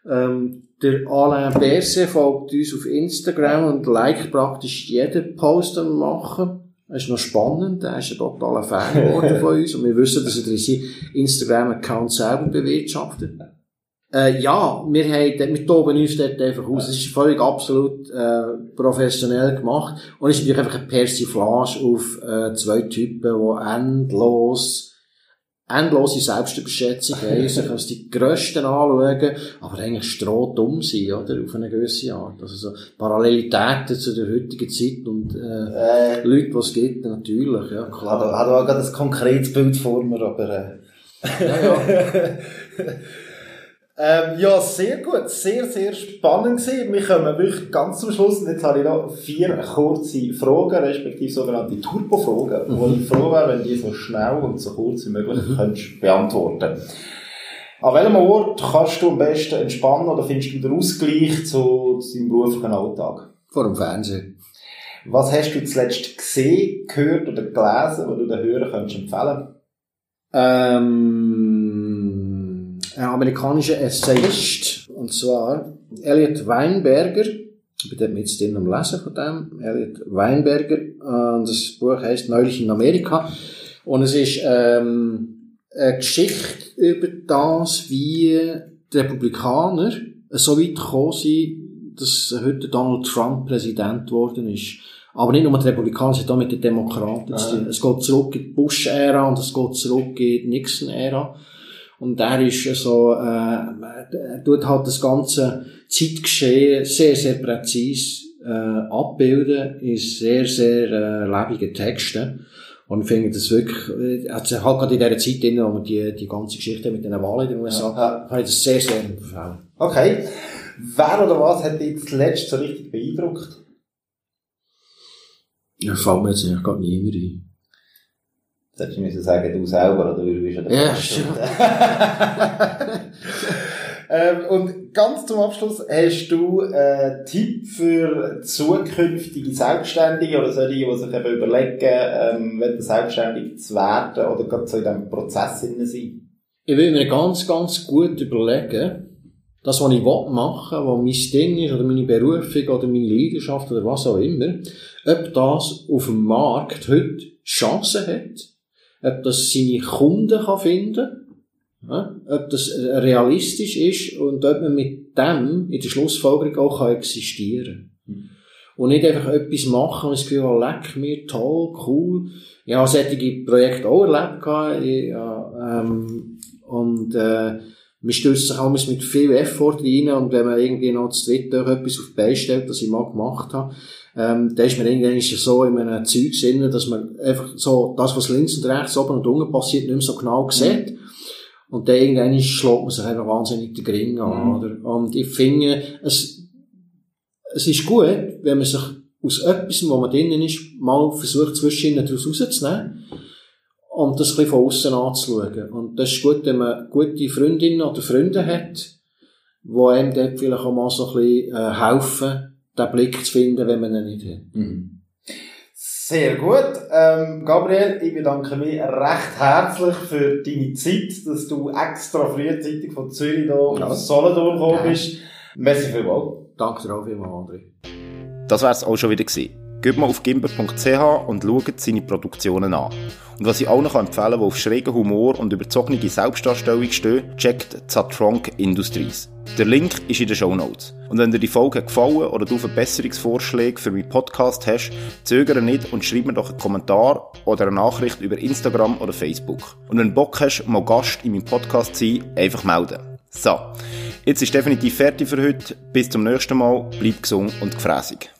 Ähm, der Alain Berse folgt uns auf Instagram und liked praktisch jeden Post, den wir machen. Das ist noch spannend. Er ist ein totaler Fan geworden von uns. Und wir wissen, dass er seinen Instagram-Account selber bewirtschaftet. Äh, ja, wir haben, wir toben uns dort einfach aus. Es ist völlig absolut, äh, professionell gemacht. Und es ist natürlich einfach eine Persiflage auf, äh, zwei Typen, die endlos endlose Selbstüberschätzung sich als die Grössten anschauen, aber eigentlich strohdumm sind, oder? Auf eine gewisse Art. Also so Parallelitäten zu der heutigen Zeit und, äh, äh Leute, die es gibt, natürlich, ja, klar. Hat, hat auch gerade ein konkretes Bild vor mir, aber, äh. ja, ja. Ähm, ja, sehr gut. Sehr, sehr spannend gewesen. Wir kommen wirklich ganz zum Schluss. Und jetzt habe ich noch vier kurze Fragen, respektive sogenannte Turbo-Fragen, mhm. wo ich froh wäre, wenn die so schnell und so kurz wie möglich mhm. könntest beantworten An welchem Ort kannst du am besten entspannen oder findest du den Ausgleich zu, deinem beruflichen Alltag? Vor dem Fernsehen. Was hast du zuletzt gesehen, gehört oder gelesen, was du den Hörern könntest empfehlen ähm ein amerikanischer Essayist, und zwar Elliot Weinberger. Ich bin jetzt drin am Lesen von dem. Elliot Weinberger. Und das Buch heißt Neulich in Amerika. Und es ist ähm, eine Geschichte über das, wie die Republikaner so weit gekommen sind, dass heute Donald Trump Präsident geworden ist. Aber nicht nur die Republikaner, sondern auch mit den Demokraten. Ah. Es geht zurück in die Bush-Ära und es geht zurück in die Nixon-Ära. Und er ist so, äh, er tut halt das ganze Zeitgeschehen sehr, sehr präzise äh, abbilden, in sehr, sehr äh, lebigen Texten. Und ich finde das wirklich, also halt gerade in dieser Zeit, drin, wo die, die ganze Geschichte mit den Wahlen in den USA, ja. kann ich das sehr, sehr empfehlen. Okay. Wer oder was hat dich zuletzt so richtig beeindruckt? Ja, fällt mir jetzt eigentlich gar niemand ein. Hättest du sagen, du selber, oder du bist ja der Ja, stimmt. ähm, und ganz zum Abschluss, hast du einen Tipp für zukünftige Selbstständige oder solche, die sich eben überlegen, ähm, selbstständig zu werden oder gerade so in diesem Prozess sein? Ich will mir ganz, ganz gut überlegen, das, was ich machen will, was mein Ding ist, oder meine Berufung, oder meine Leidenschaft, oder was auch immer, ob das auf dem Markt heute Chancen hat, ob das seine Kunden kann finden ja, ob das realistisch ist und ob man mit dem in der Schlussfolgerung auch kann existieren kann. Und nicht einfach etwas machen und das Gefühl habe, leck mir, toll, cool. Ich habe solche Projekte auch erlebt, ich, ja, ähm, und, äh, man stößt sich auch mit viel Effort rein und wenn man irgendwie noch zu dritt etwas auf die Beine stellt, das ich mal gemacht habe, ähm, da ist man irgendwann so in einem Zeug drin, dass man einfach so das, was links und rechts, oben und unten passiert, nicht mehr so genau sieht. Mhm. Und dann irgendwann schlägt man sich einfach wahnsinnig den Gring an, mhm. oder? Und ich finde, es, es ist gut, wenn man sich aus etwas, wo man drinnen ist, mal versucht, zwischen ihnen daraus rauszunehmen und das ein bisschen von außen anzuschauen. Und das ist gut, wenn man gute Freundinnen oder Freunde hat, die einem dort vielleicht auch mal so ein bisschen äh, helfen, den Blick zu finden, wenn man ihn nicht hat. Mhm. Sehr gut. Ähm, Gabriel, ich bedanke mich recht herzlich für deine Zeit, dass du extra frühzeitig von Zürich hier ja. auf Solothurn gekommen bist. Merci vielmals. Danke dir auch vielmals, André. Das wär's auch schon wieder gewesen. Geht mal auf gimber.ch und schaut seine Produktionen an. Und was ich auch noch empfehlen kann, wo auf schrägen Humor und überzogene Selbstdarstellung steht, checkt Zatronk Industries. Der Link ist in den Show Notes. Und wenn dir die Folge gefallen oder du Verbesserungsvorschläge für meinen Podcast hast, zögere nicht und schreib mir doch einen Kommentar oder eine Nachricht über Instagram oder Facebook. Und wenn du Bock hast, mal Gast in meinem Podcast zu sein, einfach melden. So, jetzt ist definitiv fertig für heute. Bis zum nächsten Mal. Bleib gesund und gefräßig.